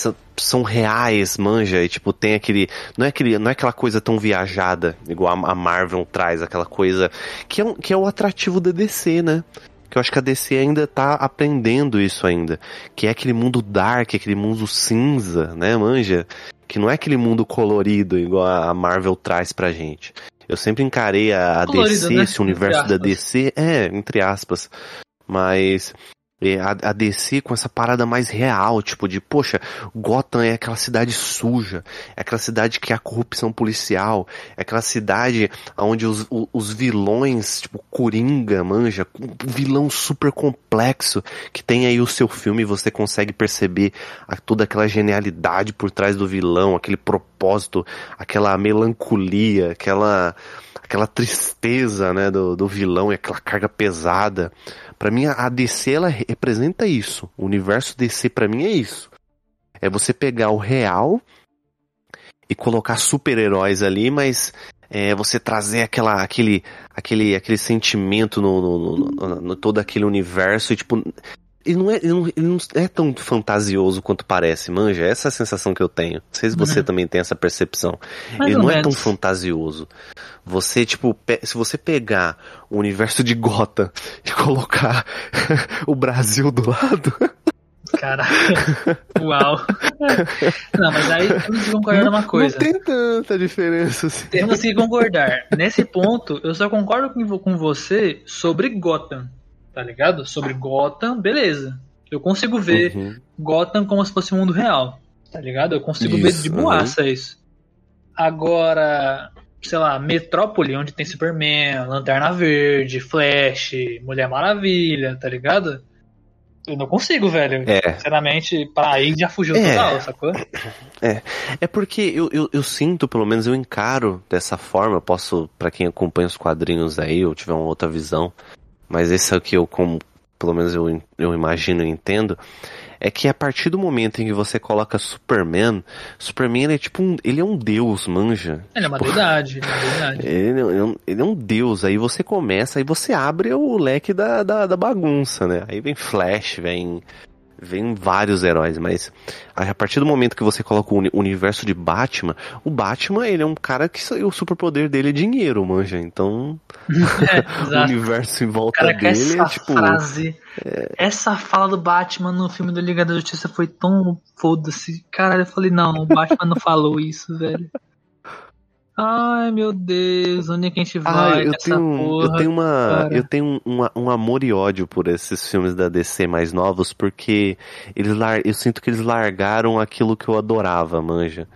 são, são reais, manja, e tipo, tem aquele. Não é, aquele, não é aquela coisa tão viajada, igual a, Marvel traz, aquela coisa. Que é, um, que é o atrativo da DC, né? Que eu acho que a DC ainda tá aprendendo isso ainda. Que é aquele mundo dark, aquele mundo cinza, né, manja? Que não é aquele mundo colorido igual a Marvel traz pra gente. Eu sempre encarei a, a Colorido, DC, né? esse universo da. DC, é, entre aspas. Mas a, a DC com essa parada mais real, tipo de, poxa, Gotham é aquela cidade suja, é aquela cidade que há corrupção policial, é aquela cidade onde os, o- os vilões, tipo Coringa, manja, um vilão super complexo, que tem aí o seu filme e você consegue perceber a- toda aquela genialidade por trás do vilão, aquele propósito, aquela melancolia, aquela aquela tristeza, né, do, do vilão e aquela carga pesada. Pra mim, a DC, ela representa isso. O universo DC, pra mim, é isso. É você pegar o real e colocar super-heróis ali, mas é, você trazer aquela, aquele, aquele, aquele sentimento no, no- no- no todo aquele universo e, tipo, Ele não, é, ele, não, ele não é tão fantasioso quanto parece, manja. Essa é a sensação que eu tenho. Não sei se você Uhum. também tem essa percepção. Mais ele não é tão menos. fantasioso. Você, tipo, se você pegar o universo de Gotham e colocar o Brasil do lado, Caraca. Uau. Não, mas aí temos que concordar numa coisa. não tem tanta diferença assim. Temos que concordar. Nesse ponto, eu só concordo com você sobre Gotham. Tá ligado? Sobre Gotham, beleza. Eu consigo ver Uhum. Gotham como se fosse o mundo real. Tá ligado? Eu consigo ver Isso, de boaça isso. Agora, sei lá, Metrópole, onde tem Superman, Lanterna Verde, Flash, Mulher Maravilha, tá ligado? Eu não consigo, velho. É, Sinceramente, pra aí já fugiu É. total, sacou? É porque eu, eu, eu sinto, pelo menos eu encaro dessa forma, eu posso, pra quem acompanha os quadrinhos aí, eu tiver uma outra visão, mas esse é o que eu, como, pelo menos eu, eu imagino e entendo, é que a partir do momento em que você coloca Superman, Superman ele é tipo um, ele é um deus, manja. Ele é uma deidade, ele é uma deidade. Ele, é um- ele é um deus, aí você começa, aí você abre o leque da, da, da bagunça, né? Aí vem Flash, vem, vem vários heróis, mas a partir do momento que você coloca o uni- universo de Batman, o Batman, ele é um cara que o superpoder dele é dinheiro, manja. Então, É, o universo em volta Cara, dele essa é tipo... frase, essa fala do Batman no filme do Liga da Justiça foi tão foda-se. Caralho, eu falei, não, o Batman não falou isso, velho. Ai, meu Deus, onde é que a gente Ah, vai eu nessa tenho, porra? eu tenho uma, cara? eu tenho um, um, amor e ódio por esses filmes da DC mais novos, porque eles lar, eu sinto que eles largaram aquilo que eu adorava, manja,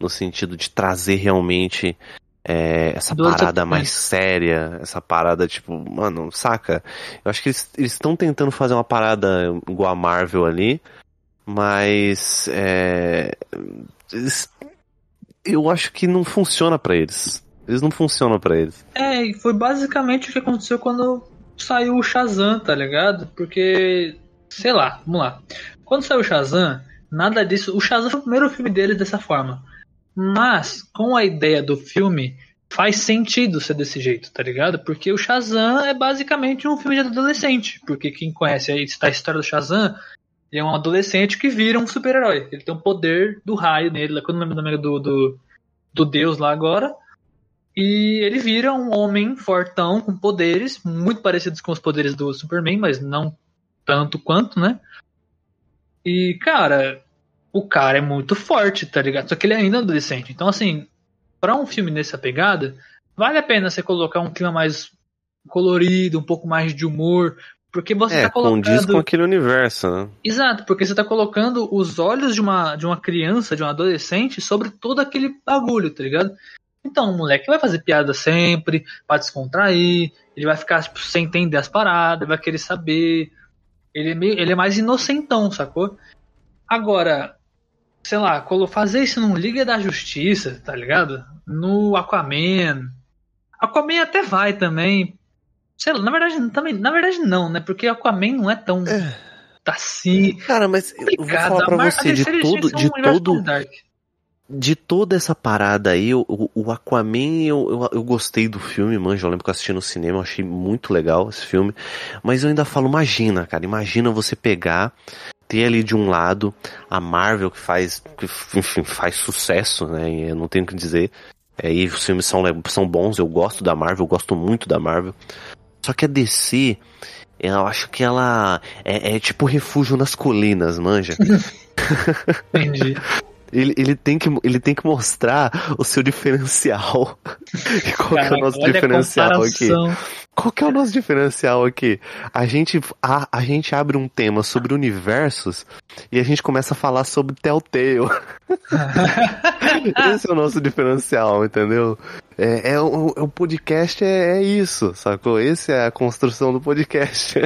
no sentido de trazer realmente é, essa Duas parada mais séria, essa parada tipo, mano, saca? Eu acho que eles eles estão tentando fazer uma parada igual a Marvel ali, mas é, eles- eu acho que não funciona pra eles. Eles não funcionam pra eles. É, e foi basicamente o que aconteceu quando saiu o Shazam, tá ligado? Porque, sei lá, vamos lá. Quando saiu o Shazam, nada disso. O Shazam foi o primeiro filme deles dessa forma. Mas, com a ideia do filme, faz sentido ser desse jeito, tá ligado? Porque o Shazam é basicamente um filme de adolescente. Porque quem conhece aí a história do Shazam, ele é um adolescente que vira um super-herói. Ele tem um poder do raio nele, que eu não lembro o do, do, do deus lá agora. E ele vira um homem fortão com poderes muito parecidos com os poderes do Superman, mas não tanto quanto, né? E, cara, o cara é muito forte, tá ligado? Só que ele ainda é adolescente. Então, assim, pra um filme nessa pegada, vale a pena você colocar um clima mais colorido, um pouco mais de humor, porque você é, tá colocando. condiz com aquele universo, né? Exato, porque você tá colocando os olhos de uma, de uma criança, de um adolescente, sobre todo aquele bagulho, tá ligado? Então, o moleque vai fazer piada sempre, pra descontrair, ele vai ficar tipo, sem entender as paradas, vai querer saber. Ele é, meio, ele é mais inocentão, sacou? Agora, sei lá, fazer isso num Liga da Justiça, tá ligado? No Aquaman. Aquaman até vai também. Sei lá, na verdade, também, na verdade não, né? Porque Aquaman não é tão assim. Cara, mas eu vou falar pra você, de todo, são de um todo, de toda essa parada aí, o, o Aquaman, eu, eu, eu gostei do filme, manja, eu lembro que eu assisti no cinema, eu achei muito legal esse filme, mas eu ainda falo, imagina, cara, imagina você pegar, ter ali de um lado a Marvel que faz, que, enfim, faz sucesso, né, e eu não tenho o que dizer, é, e os filmes são, são bons, eu gosto da Marvel, eu gosto muito da Marvel, só que a DC, eu acho que ela é, é tipo refúgio nas colinas, manja. Entendi. Ele, ele, tem que, ele tem que mostrar o seu diferencial. E Qual que é o nosso diferencial aqui? Qual que é o nosso diferencial aqui? A gente, a, a gente abre um tema sobre universos e a gente começa a falar sobre Telltale. Esse é o nosso diferencial, entendeu? É, é o, o podcast é, é isso, sacou? Essa é a construção do podcast.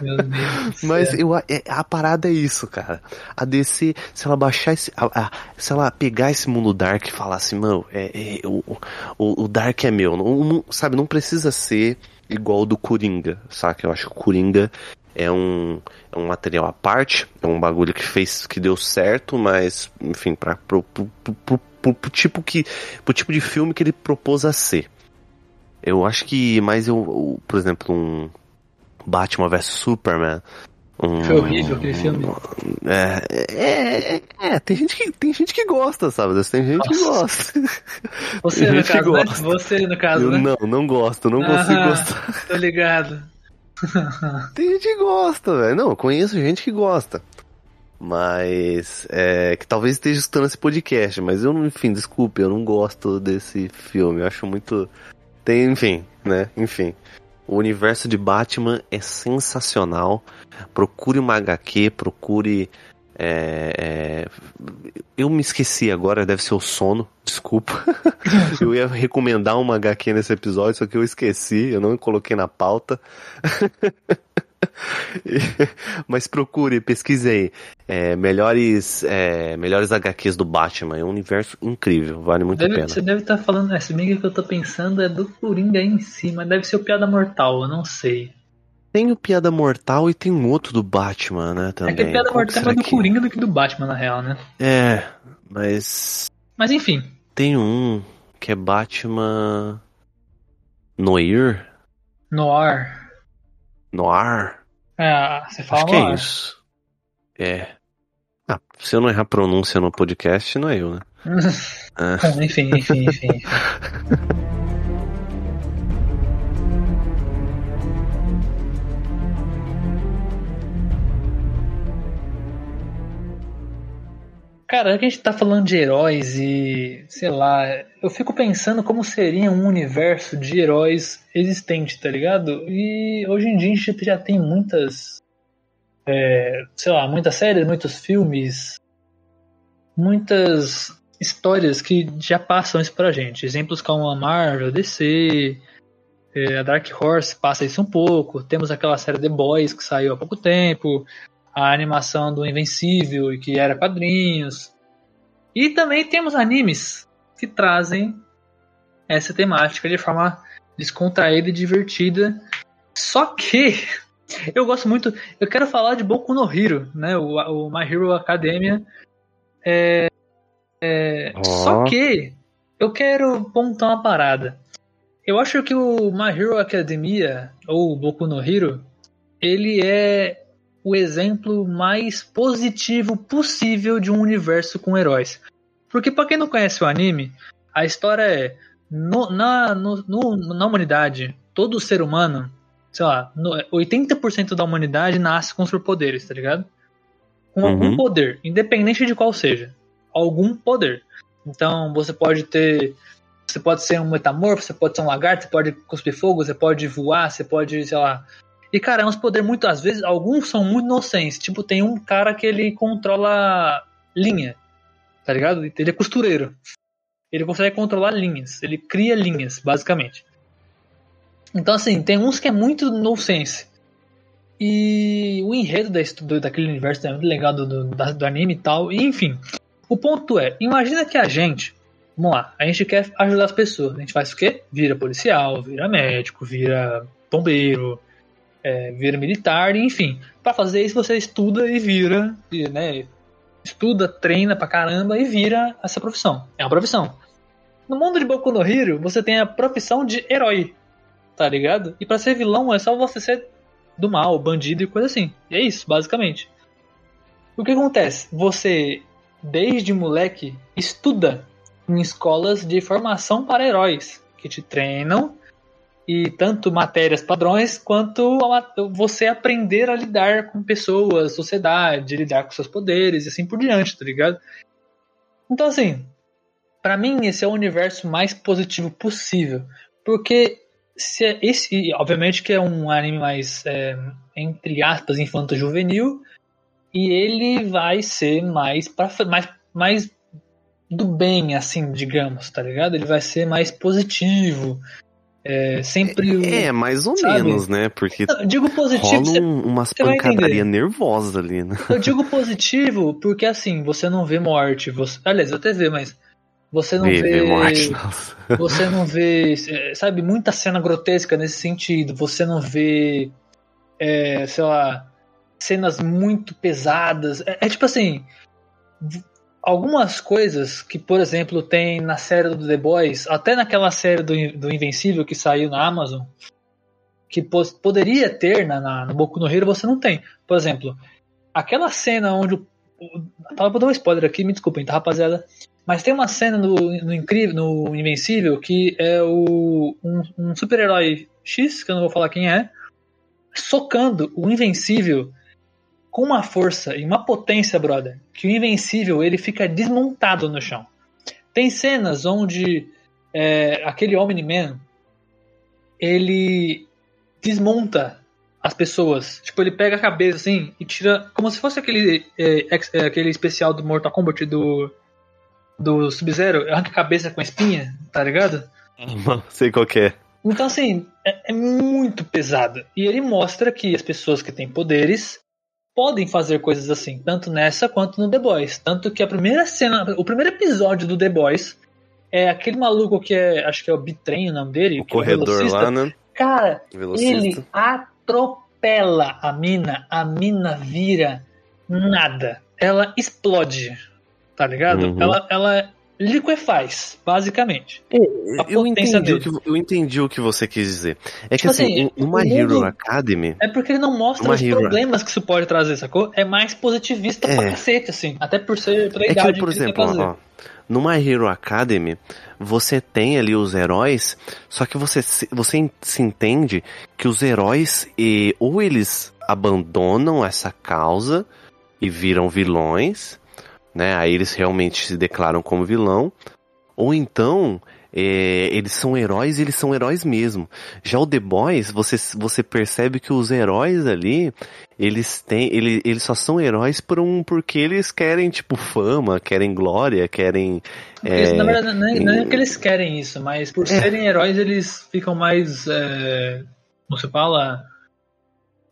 Meu Deus Mas eu, a, é- a parada é isso, cara. A DC, se ela baixar esse. a- a- se ela pegar esse mundo Dark e falar assim, mano, é, é, o, o, o Dark é meu. Não, não- sabe, não precisa ser igual do Coringa, saca? Eu acho que o Coringa é um, é um material à parte, é um bagulho que fez, que deu certo, mas, enfim, pra, pro, pro, pro, pro- tipo que, pro tipo de filme que ele propôs a ser. Eu acho que, mas eu, eu, por exemplo, um Batman vs Superman, Foi horrível aquele filme. É, é, é, é, tem gente que tem gente que gosta, sabe? Tem gente que Nossa. gosta. Você, no que caso, né? gosta. Você, no caso, Eu né? não, não gosto, não consigo Aham. gostar. Tô ligado. Tem gente que gosta, velho. Não, eu conheço gente que gosta. Mas é que talvez esteja escutando esse podcast, mas eu, enfim, desculpe, eu não gosto desse filme. Eu acho muito. Tem, enfim, né? Enfim. O universo de Batman é sensacional. Procure uma HQ, procure. é, é, Eu me esqueci agora, deve ser o sono, desculpa. eu ia recomendar uma HQ nesse episódio, só que eu esqueci, eu não coloquei na pauta. Mas procure, pesquise aí. É, melhores, é, melhores HQs do Batman. É um universo incrível, vale muito a Deve- pena. você deve estar falando, é, se bem que o que eu tô pensando é do Coringa em si, mas deve ser o Piada Mortal, eu não sei. Tem o Piada Mortal e tem um outro do Batman, né? Também. é que a Piada que Mortal é mais do que- Coringa do que do Batman, na real, né? É, mas Mas enfim, tem um que é Batman Noir? Noir. Noir? É, você fala Acho que é Noir. isso. É. Ah, se eu não errar a pronúncia no podcast, não é eu, né? Ah. Enfim, enfim, enfim. Cara, a gente tá falando de heróis e, sei lá, eu fico pensando como seria um universo de heróis existente, tá ligado? E hoje em dia a gente já tem muitas, é, sei lá, muitas séries, muitos filmes, muitas histórias que já passam isso pra gente. Exemplos como a Marvel, DC, eh, a Dark Horse passa isso um pouco. Temos aquela série The Boys que saiu há pouco tempo, a animação do Invencível e que era quadrinhos. E também temos animes que trazem essa temática de forma descontraída e divertida. Só que eu gosto muito, eu quero falar de Boku no Hero, né? O, o My Hero Academia. É, é, Ó. Só que eu quero pontuar uma parada. Eu acho que o My Hero Academia, ou Boku no Hero, ele é o exemplo mais positivo possível de um universo com heróis. Porque pra quem não conhece o anime, a história é no- na, no- no- na humanidade, todo ser humano, sei lá, no- 80% da humanidade nasce com superpoderes, tá ligado? Com algum Uhum. poder, independente de qual seja. Algum poder. Então você pode ter. Você pode ser um metamorfo, você pode ser um lagarto, você pode cuspir fogo, você pode voar, você pode, sei lá. E, cara, é uns poderes muito, às vezes, alguns são muito inocentes. Tipo, tem um cara que ele controla linha, tá ligado? Ele é costureiro. Ele consegue controlar linhas, ele cria linhas, basicamente. Então, assim, tem uns que é muito nonsense. E o enredo do- daquele universo é muito legal do, do, do anime e tal. E, enfim, o ponto é, imagina que a gente, vamos lá, a gente quer ajudar as pessoas. A gente faz o quê? Vira policial, vira médico, vira bombeiro, é, vira militar, enfim. Pra fazer isso você estuda e vira, né? Estuda, treina pra caramba e vira essa profissão. É uma profissão. No mundo de Boku no Hero, você tem a profissão de herói, tá ligado? E pra ser vilão é só você ser do mal, bandido e coisa assim. E é isso, basicamente. O que acontece? Você, desde moleque, estuda em escolas de formação para heróis, que te treinam e tanto matérias padrões quanto você aprender a lidar com pessoas, sociedade, lidar com seus poderes e assim por diante, tá ligado? Então assim, Pra mim esse é o universo mais positivo possível, porque se é esse, obviamente que é um anime mais é, entre aspas infanto-juvenil e ele vai ser mais para mais mais do bem assim, digamos, tá ligado? Ele vai ser mais positivo. É, sempre o- É, mais ou Sabe? menos, né? Porque eu digo positivo, rola um- umas você vai pancadaria entender. nervosas ali, né? Eu digo positivo porque assim, você não vê morte, você, aliás, eu até vê, mas você não Vê, vê, morte, nossa. você não vê, sabe, muita cena grotesca nesse sentido. Você não vê, é, sei lá, cenas muito pesadas. É, é tipo assim, algumas coisas que, por exemplo, tem na série do The Boys, até naquela série do, do Invencível que saiu na Amazon, que poderia ter na, na- no Boku no Hero, você não tem. Por exemplo, aquela cena onde o- Tava pra dar um spoiler aqui, me desculpem, tá, rapaziada? Mas tem uma cena no, no Incrível, no Invencível, que é o, um, um super-herói X, que eu não vou falar quem é, socando o Invencível com uma força e uma potência, brother, que o Invencível ele fica desmontado no chão. Tem cenas onde é, aquele Omni-Man ele desmonta as pessoas. Tipo, ele pega a cabeça assim e tira. Como se fosse aquele, é, ex- é, aquele especial do Mortal Kombat do, do Sub-Zero, arranca a cabeça com a espinha, tá ligado? Sei qual que é. Então, assim, é, é muito pesado. E ele mostra que as pessoas que têm poderes podem fazer coisas assim, tanto nessa quanto no The Boys. Tanto que a primeira cena, o primeiro episódio do The Boys é aquele maluco que é, acho que é o Bitrem o nome dele, O que é o corredor velocista. lá, né? Cara, Velocista. ele atropela a mina, a mina vira nada. Ela explode, tá ligado? Uhum. Ela, ela liquefaz, basicamente. Eu potência entendi, o que, eu entendi o que você quis dizer. É que Tipo assim, assim, no My o Hero Academy, É porque ele não mostra Uma os hero. problemas que isso pode trazer, sacou? É mais positivista É. pra cacete, assim. Até por ser pela é idade que, por quer exemplo, fazer. ó, no My Hero Academy, você tem ali os heróis, só que você, se- você se entende que os heróis, e, ou eles abandonam essa causa e viram vilões, né? Aí eles realmente se declaram como vilão, ou então é, eles são heróis e eles são heróis mesmo. Já o The Boys, você, você percebe que os heróis ali, eles têm, ele, eles só são heróis por um, porque eles querem, tipo, fama, querem glória, querem... É, na verdade, não é, não é que eles querem isso, mas por serem heróis, eles ficam mais. É, como se fala?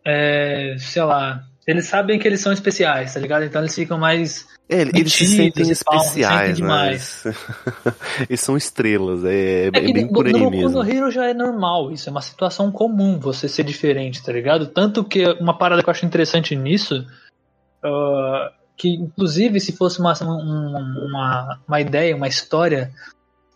É, sei lá. Eles sabem que eles são especiais, tá ligado? Então eles ficam mais. é, eles se sentem especiais, né? demais. Eles, são estrelas, é, é, É bem no, por aí no mesmo. no Hero já é normal, isso é uma situação comum você ser diferente, tá ligado? Tanto que uma parada que eu acho interessante nisso, ah, que inclusive se fosse uma, um- uma, uma ideia, uma história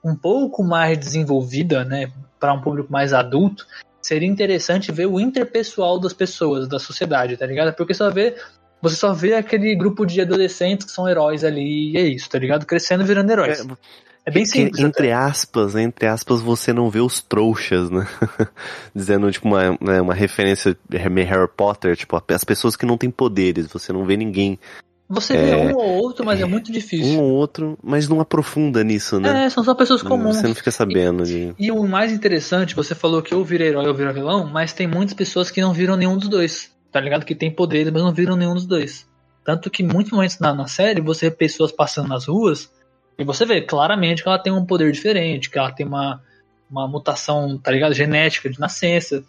um pouco mais desenvolvida, né, para um público mais adulto, seria interessante ver o interpessoal das pessoas, da sociedade, tá ligado? Porque só vê, você só vê aquele grupo de adolescentes que são heróis ali, e é isso, tá ligado? Crescendo e virando heróis. É, É, bem Que, simples. entre até. aspas, entre aspas, você não vê os trouxas, né? Dizendo, tipo, uma, né, uma referência meio Harry Potter, tipo, as pessoas que não têm poderes, você não vê ninguém, Você vê um ou outro, mas é muito um difícil. ou outro, mas não aprofunda nisso, né? É, são só pessoas comuns. Você não fica sabendo de... E o mais interessante, você falou que ou vira herói ou vira vilão, mas tem muitas pessoas que não viram nenhum dos dois. Tá ligado? Que tem poderes, mas não viram nenhum dos dois. Tanto que muitos momentos na, na série você vê pessoas passando nas ruas e você vê claramente que ela tem um poder diferente, que ela tem uma, uma mutação, tá ligado? Genética de nascença.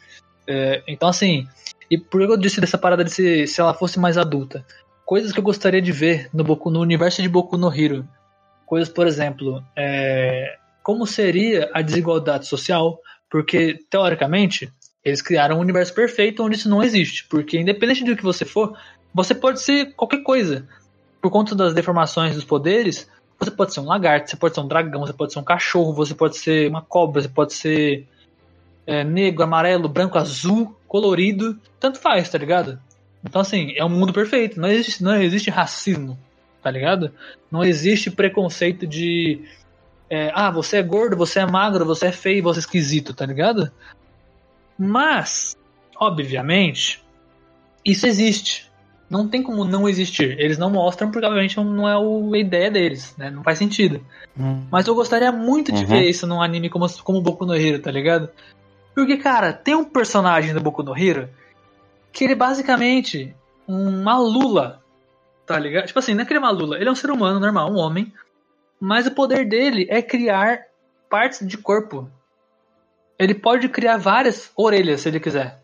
É, então, assim, e por que eu disse dessa parada de se, se ela fosse mais adulta? Coisas que eu gostaria de ver no, Boku, no universo de Boku no Hero. Coisas, por exemplo, é, como seria a desigualdade social? Porque, teoricamente, eles criaram um universo perfeito onde isso não existe. Porque, independente do que você for, você pode ser qualquer coisa. Por conta das deformações dos poderes, você pode ser um lagarto, você pode ser um dragão, você pode ser um cachorro, você pode ser uma cobra, você pode ser é, negro, amarelo, branco, azul, colorido. Tanto faz, tá ligado? Então, assim, é um mundo perfeito. Não existe, não existe racismo, tá ligado? Não existe preconceito de. é, ah, você é gordo, você é magro, você é feio, você é esquisito, tá ligado? Mas, obviamente, isso existe. Não tem como não existir. Eles não mostram porque, obviamente, não é o- a ideia deles, né? Não faz sentido. Mas eu gostaria muito de Uhum. ver isso num anime como, como Boku no Hero, tá ligado? Porque, cara, tem um personagem do Boku no Hero que ele é basicamente uma lula, tá ligado? Tipo assim, não é que ele é uma lula, ele é um ser humano normal, um homem, mas o poder dele é criar partes de corpo. Ele pode criar várias orelhas se ele quiser,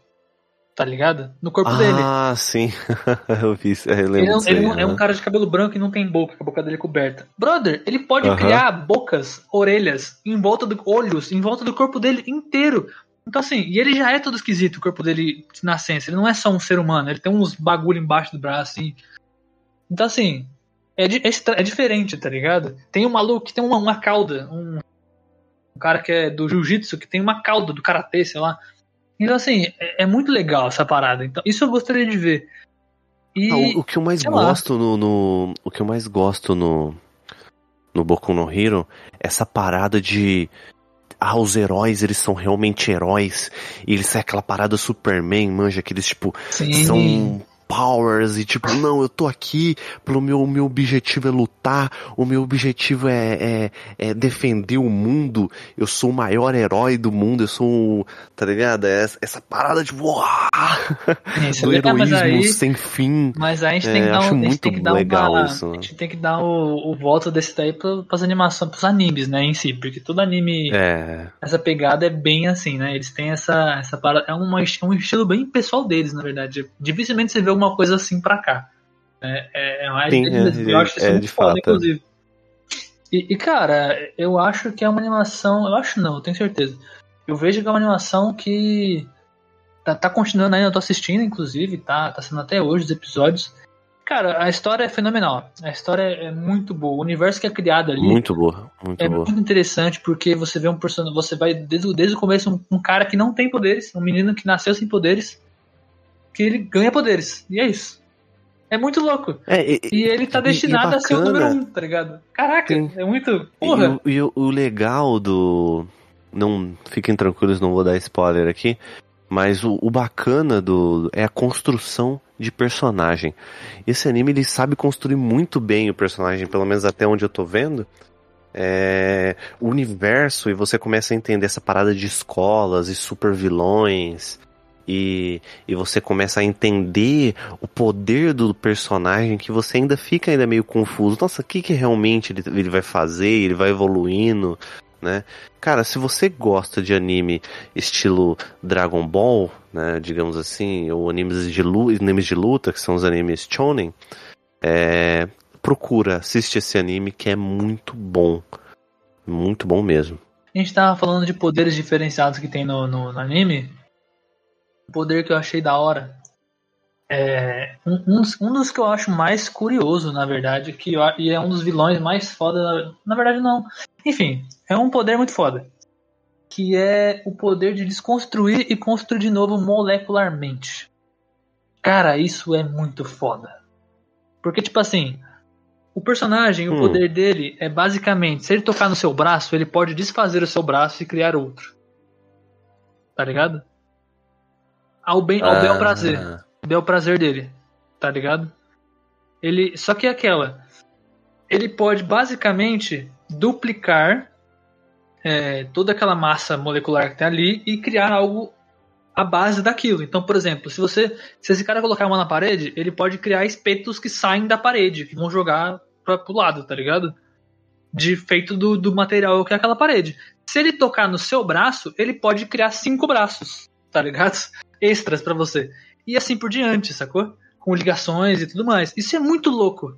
tá ligado? No corpo dele. Ah, sim. eu vi isso, eu Ele, é um- ele aí, é um né? cara de cabelo branco e não tem boca, a boca dele coberta. Brother, ele pode Aham. criar bocas, orelhas, em volta do olhos, em volta do corpo dele inteiro. Então assim, e ele já é todo esquisito, o corpo dele de nascença. Ele não é só um ser humano, ele tem uns bagulho embaixo do braço, assim. Então assim, é, é, é diferente, tá ligado? Tem um maluco que tem uma, uma cauda, um, um cara que é do jiu-jitsu, que tem uma cauda do karatê, sei lá. Então, assim, é, é muito legal essa parada. Então, isso eu gostaria de ver. E, Ah, o, o que eu mais gosto no, no- O que eu mais gosto no. No Boku no Hero é essa parada de. Ah, os heróis, eles são realmente heróis. E eles são aquela parada Superman, manja, aqueles tipo. sim, São powers e tipo, não, eu tô aqui, pelo meu, meu objetivo é lutar, o meu objetivo é, é, é defender o mundo, eu sou o maior herói do mundo, eu sou, tá ligado? É Essa, essa parada de uau, isso é do mas heroísmo aí, sem fim. mas aí a gente É, tem que dar, acho um, muito tem que dar legal uma, isso, né? a gente tem que dar o, o voto desse daí pra, pras animações, pros animes, né, em si, porque todo anime, É, essa pegada é bem assim, né, eles têm essa, essa parada, é uma, é um estilo bem pessoal deles, na verdade, dificilmente você vê alguma coisa assim pra cá, é, é, é mais Sim, é, eu acho isso é, muito de foda, fato, inclusive. E, e, cara, eu acho que é uma animação, eu acho não, eu tenho certeza, eu vejo que é uma animação que tá, tá continuando ainda, eu tô assistindo, inclusive, tá, tá sendo até hoje os episódios. Cara, a história é fenomenal. A história é muito boa. O universo que é criado ali muito boa, muito é boa. muito interessante porque você vê um personagem. Você vai desde, o- desde o começo um, um cara que não tem poderes, um menino que nasceu sem poderes, que ele ganha poderes. E é isso. É muito louco. É, e, E ele tá E- e é destinado a ser o número um, tá ligado? Caraca, Sim. é muito. E Porra! o, e o- o legal do. Não fiquem tranquilos, não vou dar spoiler aqui. Mas o, o bacana do é a construção de personagem. Esse anime ele sabe construir muito bem o personagem, pelo menos até onde eu tô vendo. É, o universo e você começa a entender essa parada de escolas e super vilões e, e você começa a entender o poder do personagem que você ainda fica ainda meio confuso. Nossa, o que, que realmente ele, ele vai fazer? Ele vai evoluindo, né? Cara, se você gosta de anime estilo Dragon Ball, né, digamos assim, ou animes de, lu animes de luta, que são os animes shonen, é, procura, assiste esse anime que é muito bom. Muito bom mesmo. A gente tava falando de poderes diferenciados que tem no, no, no anime. Um poder que eu achei da hora. É, um, um dos- um dos que eu acho mais curioso, na verdade, que eu e é um dos vilões mais foda. Na, na verdade, não. Enfim, é um poder muito foda. Que é o poder de desconstruir e construir de novo molecularmente. Cara, isso é muito foda. Porque, tipo assim, o personagem, o Hum. poder dele é basicamente, se ele tocar no seu braço, ele pode desfazer o seu braço e criar outro. Tá ligado? Ao bem, ao bel prazer. Ah, Bel prazer dele. Tá ligado? Ele. Só que é aquela. Ele pode basicamente duplicar é, toda aquela massa molecular que tem ali e criar algo à base daquilo. Então, por exemplo, se você. Se esse cara colocar a mão na parede, ele pode criar espetos que saem da parede, que vão jogar pra, pro lado, tá ligado? De feito do, do material que é aquela parede. Se ele tocar no seu braço, ele pode criar cinco braços, tá ligado? Extras pra você. E assim por diante, sacou? Com ligações e tudo mais. Isso é muito louco.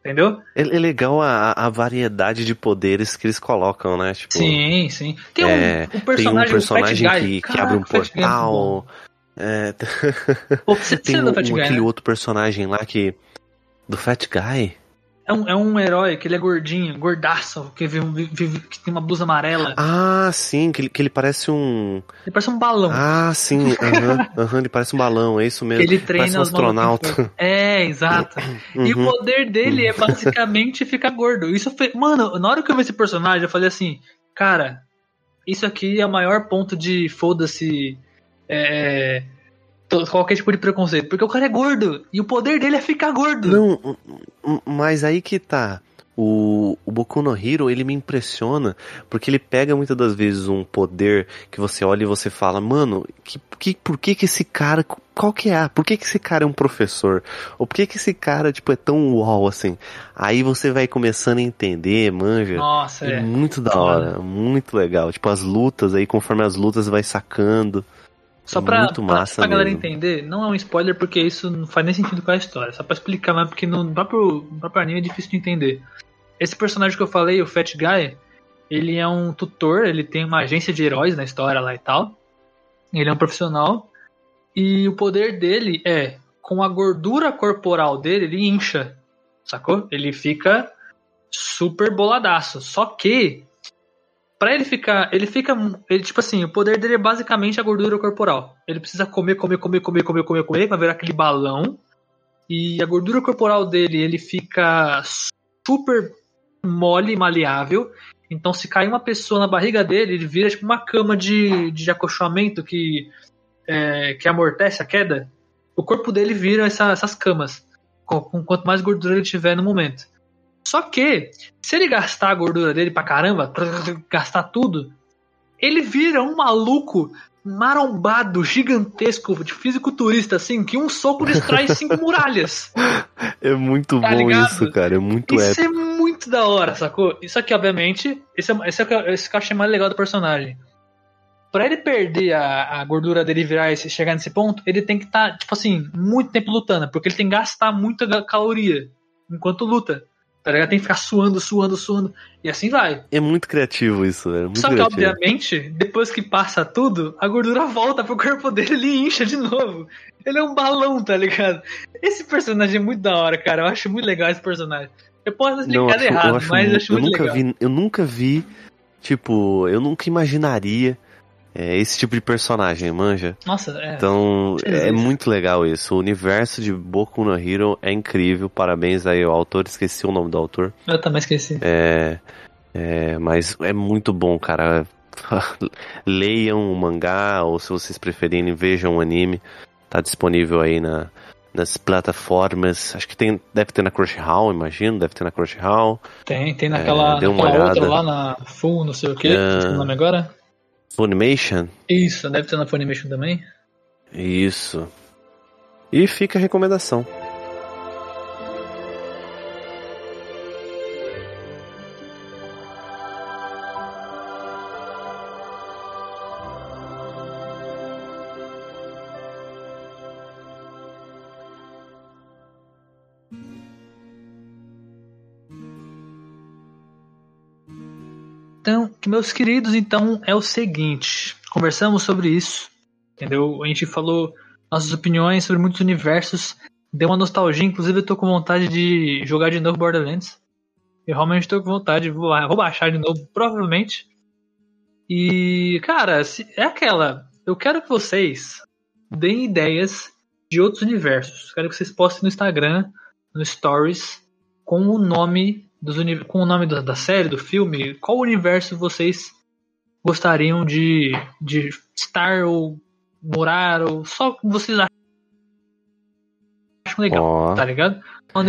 Entendeu? É, é legal a, a variedade de poderes que eles colocam, né? Tipo, Sim, sim. Tem é, um, um tem um personagem, personagem Guy. que, que abre um é portal. É, Pô, você, tem um, um- aquele né? outro personagem lá que. Do Fat Guy? É um, é um herói que ele é gordinho, gordaço, que, vive, vive- que tem uma blusa amarela. Ah, sim, que ele, que ele parece um. Ele parece um balão. Ah, sim, aham, aham, ele parece um balão, é isso mesmo. ele treina parece um astronauta. É, exato. E o Uhum. poder dele é basicamente ficar gordo. Isso foi. Mano, na hora que eu vi esse personagem, eu falei assim, cara, isso aqui é o maior ponto de foda-se. É, qualquer tipo de preconceito. Porque o cara é gordo. E o poder dele é ficar gordo. Não, mas aí que tá. O, o Boku no Hero, ele me impressiona, porque ele pega muitas das vezes um poder que você olha e você fala, mano, que, que, por que que esse cara, qual que é? Por que que esse cara é um professor? Ou por que que esse cara, tipo, é tão uau, assim? Aí você vai começando a entender, manja. Nossa, É muito da hora, muito legal. Tipo, as lutas aí, conforme as lutas vai sacando. Só pra, muito pra- massa pra galera mesmo. entender, não é um spoiler porque isso não faz nem sentido com a história. Só pra explicar, mas porque no próprio, no próprio anime é difícil de entender. Esse personagem que eu falei, o Fat Guy, ele é um tutor, ele tem uma agência de heróis na história lá e tal. Ele é um profissional. E o poder dele é, com a gordura corporal dele, ele incha. Sacou? Ele fica super boladaço. Só que Pra ele ficar. Ele fica. Ele, tipo assim, o poder dele é basicamente a gordura corporal. Ele precisa comer, comer, comer, comer, comer, comer, comer, pra virar aquele balão. E a gordura corporal dele, ele fica super mole, maleável. Então, se cair uma pessoa na barriga dele, ele vira tipo uma cama de, de acolchoamento que, é, que amortece a queda. O corpo dele vira essa- essas camas. Com, com quanto mais gordura ele tiver no momento. Só que, se ele gastar a gordura dele pra caramba, gastar tudo, ele vira um maluco marombado, gigantesco, de fisiculturista, assim, que um soco destrói cinco muralhas. É muito Tá bom ligado? isso, cara. É muito Isso épico. é muito da hora, sacou? Isso aqui, obviamente, esse é, esse é, o que eu- esse que eu achei mais legal do personagem. Pra ele perder a, a gordura dele e virar esse, chegar nesse ponto, ele tem que estar, tipo assim, muito tempo lutando, porque ele tem que gastar muita caloria enquanto luta. Tá ligado? Tem que ficar suando, suando, suando. E assim vai. É muito criativo isso, é muito Só que, criativo. obviamente, depois que passa tudo, a gordura volta pro corpo dele e ele incha de novo. Ele é um balão, tá ligado? Esse personagem é muito da hora, cara. Eu acho muito legal esse personagem. Eu posso explicar Não, acho- errado, eu acho mas eu mu- acho eu muito nunca legal. vi, eu nunca vi, tipo, eu nunca imaginaria é, esse tipo de personagem, manja. Nossa, é. Então, é muito legal isso. O universo de Boku no Hero é incrível. Parabéns aí ao autor. Esqueci o nome do autor. Eu também esqueci. É, é, mas é muito bom, cara. Leiam o mangá, ou se vocês preferirem, vejam o anime. Tá disponível aí na, nas plataformas. Acho que tem, deve ter na Crunchyroll, imagino. Deve ter na Crunchyroll. Tem, tem naquela, uma naquela outra lá na Full, não sei o que. É. Nome agora? Funimation. Isso, deve ter na Funimation também. Isso. E fica a recomendação. Meus queridos, então é o seguinte. Conversamos sobre isso, entendeu? A gente falou nossas opiniões sobre muitos universos. Deu uma nostalgia, inclusive eu tô com vontade de jogar de novo Borderlands. Eu realmente tô com vontade, vou, vou baixar de novo, provavelmente. E, cara, se- é aquela. Eu quero que vocês deem ideias de outros universos. Quero que vocês postem no Instagram, no Stories, com o nome dos com o nome da, da série, do filme, qual universo vocês gostariam de, de estar ou morar ou só vocês acham legal, Ó. tá ligado?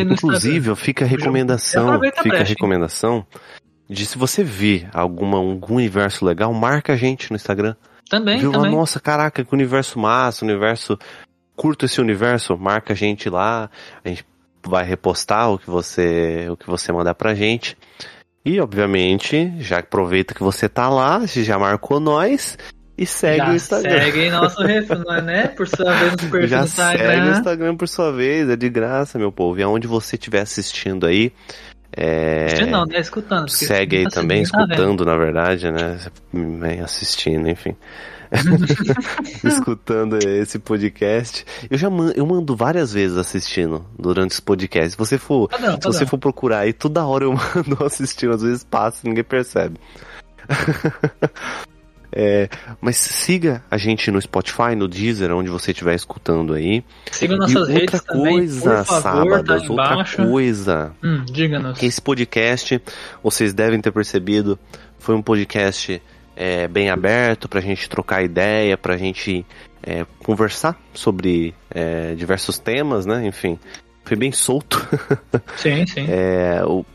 Inclusive, fica a recomendação, fica a brecha, recomendação de se você vir alguma, algum universo legal, marca a gente no Instagram. Também, Viu também. nossa, caraca, que universo massa, universo. Curto esse universo, marca a gente lá, a gente vai repostar o que você, o que você mandar pra gente. E, obviamente, já aproveita que você tá lá, já marcou nós e segue Já o Instagram. segue nosso é, né? Por sua vez, no perfil Já do segue o Instagram. Instagram por sua vez, é de graça, meu povo. E aonde você estiver assistindo aí, é, Assistindo Não, né? Escutando. segue aí tá também, tá escutando, na verdade, né? Assistindo, enfim. escutando esse podcast. Eu já mando, eu mando várias vezes assistindo durante os podcasts. Se você for, se você for procurar aí, toda hora eu mando assistindo, às vezes passa e ninguém percebe. É, mas siga a gente no Spotify, no Deezer, onde você estiver escutando aí. Siga e nossas outra redes também, coisa, por favor, sábados, tá outra coisa. Hum, diga-nos. Esse podcast, vocês devem ter percebido, foi um podcast é, bem aberto pra gente trocar ideia, pra gente é, conversar sobre é, diversos temas, né? Enfim, foi bem solto. Sim, sim. É, o-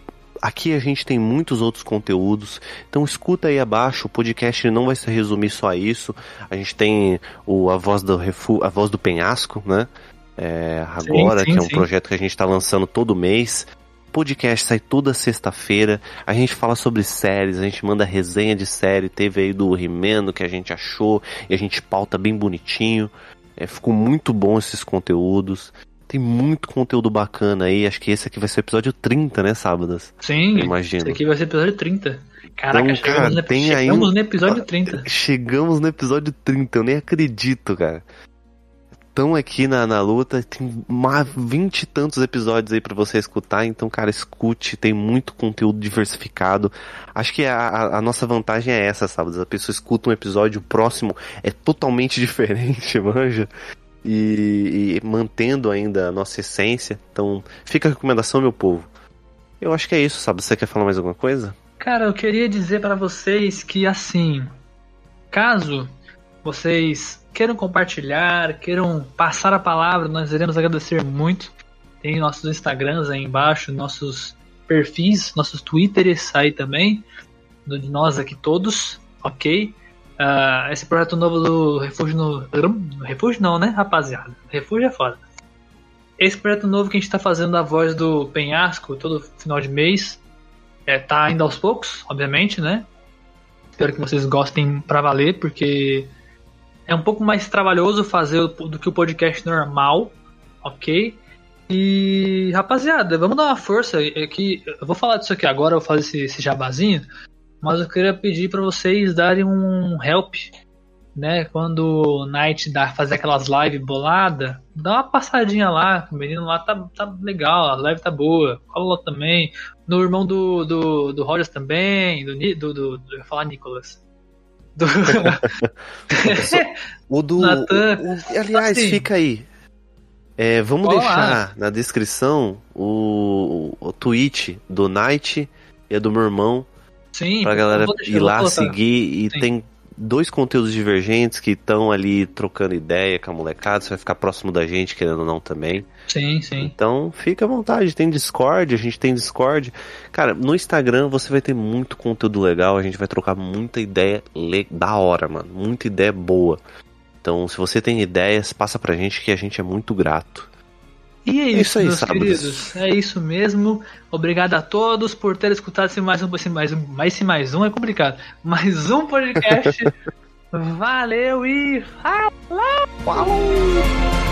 aqui a gente tem muitos outros conteúdos, então escuta aí abaixo. O podcast não vai se resumir só a isso. A gente tem o a voz do refu a voz do penhasco, né? É, agora sim, que é um sim. projeto que a gente está lançando todo mês. Podcast sai toda sexta-feira. A gente fala sobre séries, a gente manda resenha de série. Teve aí do Rimeno que a gente achou e a gente pauta bem bonitinho. É, ficou muito bom esses conteúdos. Tem muito conteúdo bacana aí. Acho que esse aqui vai ser o episódio 30, né, sábados? Sim, imagino. esse aqui vai ser o episódio 30. Caraca, Então, chegamos, cara, no, tem chegamos aí- no episódio 30. Chegamos no episódio 30, eu nem acredito, cara. estão aqui na, na luta. Tem mais vinte e tantos episódios aí para você escutar. Então, cara, escute. Tem muito conteúdo diversificado. Acho que a, a nossa vantagem é essa, sabe? A pessoa escuta um episódio, o próximo é totalmente diferente, manja. E, e mantendo ainda a nossa essência. Então, fica a recomendação, meu povo. Eu acho que é isso, sabe? Você quer falar mais alguma coisa? Cara, eu queria dizer para vocês que assim, caso vocês queiram compartilhar, queiram passar a palavra, nós iremos agradecer muito. Tem nossos Instagrams aí embaixo, nossos perfis, nossos Twitters aí também, de nós aqui todos, ok? Uh, esse projeto novo do Refúgio no. Refúgio não, né, rapaziada? Refúgio é foda. Esse projeto novo que a gente tá fazendo a voz do Penhasco todo final de mês. É, tá ainda aos poucos, obviamente, né? Espero que vocês gostem pra valer, porque é um pouco mais trabalhoso fazer do que o podcast normal, ok? E rapaziada, vamos dar uma força. É que eu vou falar disso aqui agora, eu vou fazer esse, esse jabazinho, mas eu queria pedir para vocês darem um help, né? Quando o Night dá fazer aquelas lives bolada, dá uma passadinha lá, o menino lá tá, tá legal, a live tá boa. Cola lá também. No irmão do, do, do Rogers também, do, do, do, do eu ia falar Nicolas. Do... o do. Nathan. O, aliás, Assim. fica aí. É, vamos Olá. deixar na descrição o, o tweet do Night e do meu irmão Sim, pra galera deixar- ir lá seguir. E Sim. tem dois conteúdos divergentes que estão ali trocando ideia com a molecada. Você vai ficar próximo da gente, querendo ou não também. Sim, sim. Então fica à vontade, tem Discord, a gente tem Discord. Cara, no Instagram você vai ter muito conteúdo legal, a gente vai trocar muita ideia le- da hora, mano. Muita ideia boa. Então, se você tem ideias, passa pra gente que a gente é muito grato. E é É isso, isso aí, meus queridos. É isso mesmo. Obrigado a todos por terem escutado esse mais um, esse mais um, mais esse mais um é complicado. Mais um podcast. Valeu e falou! Falou!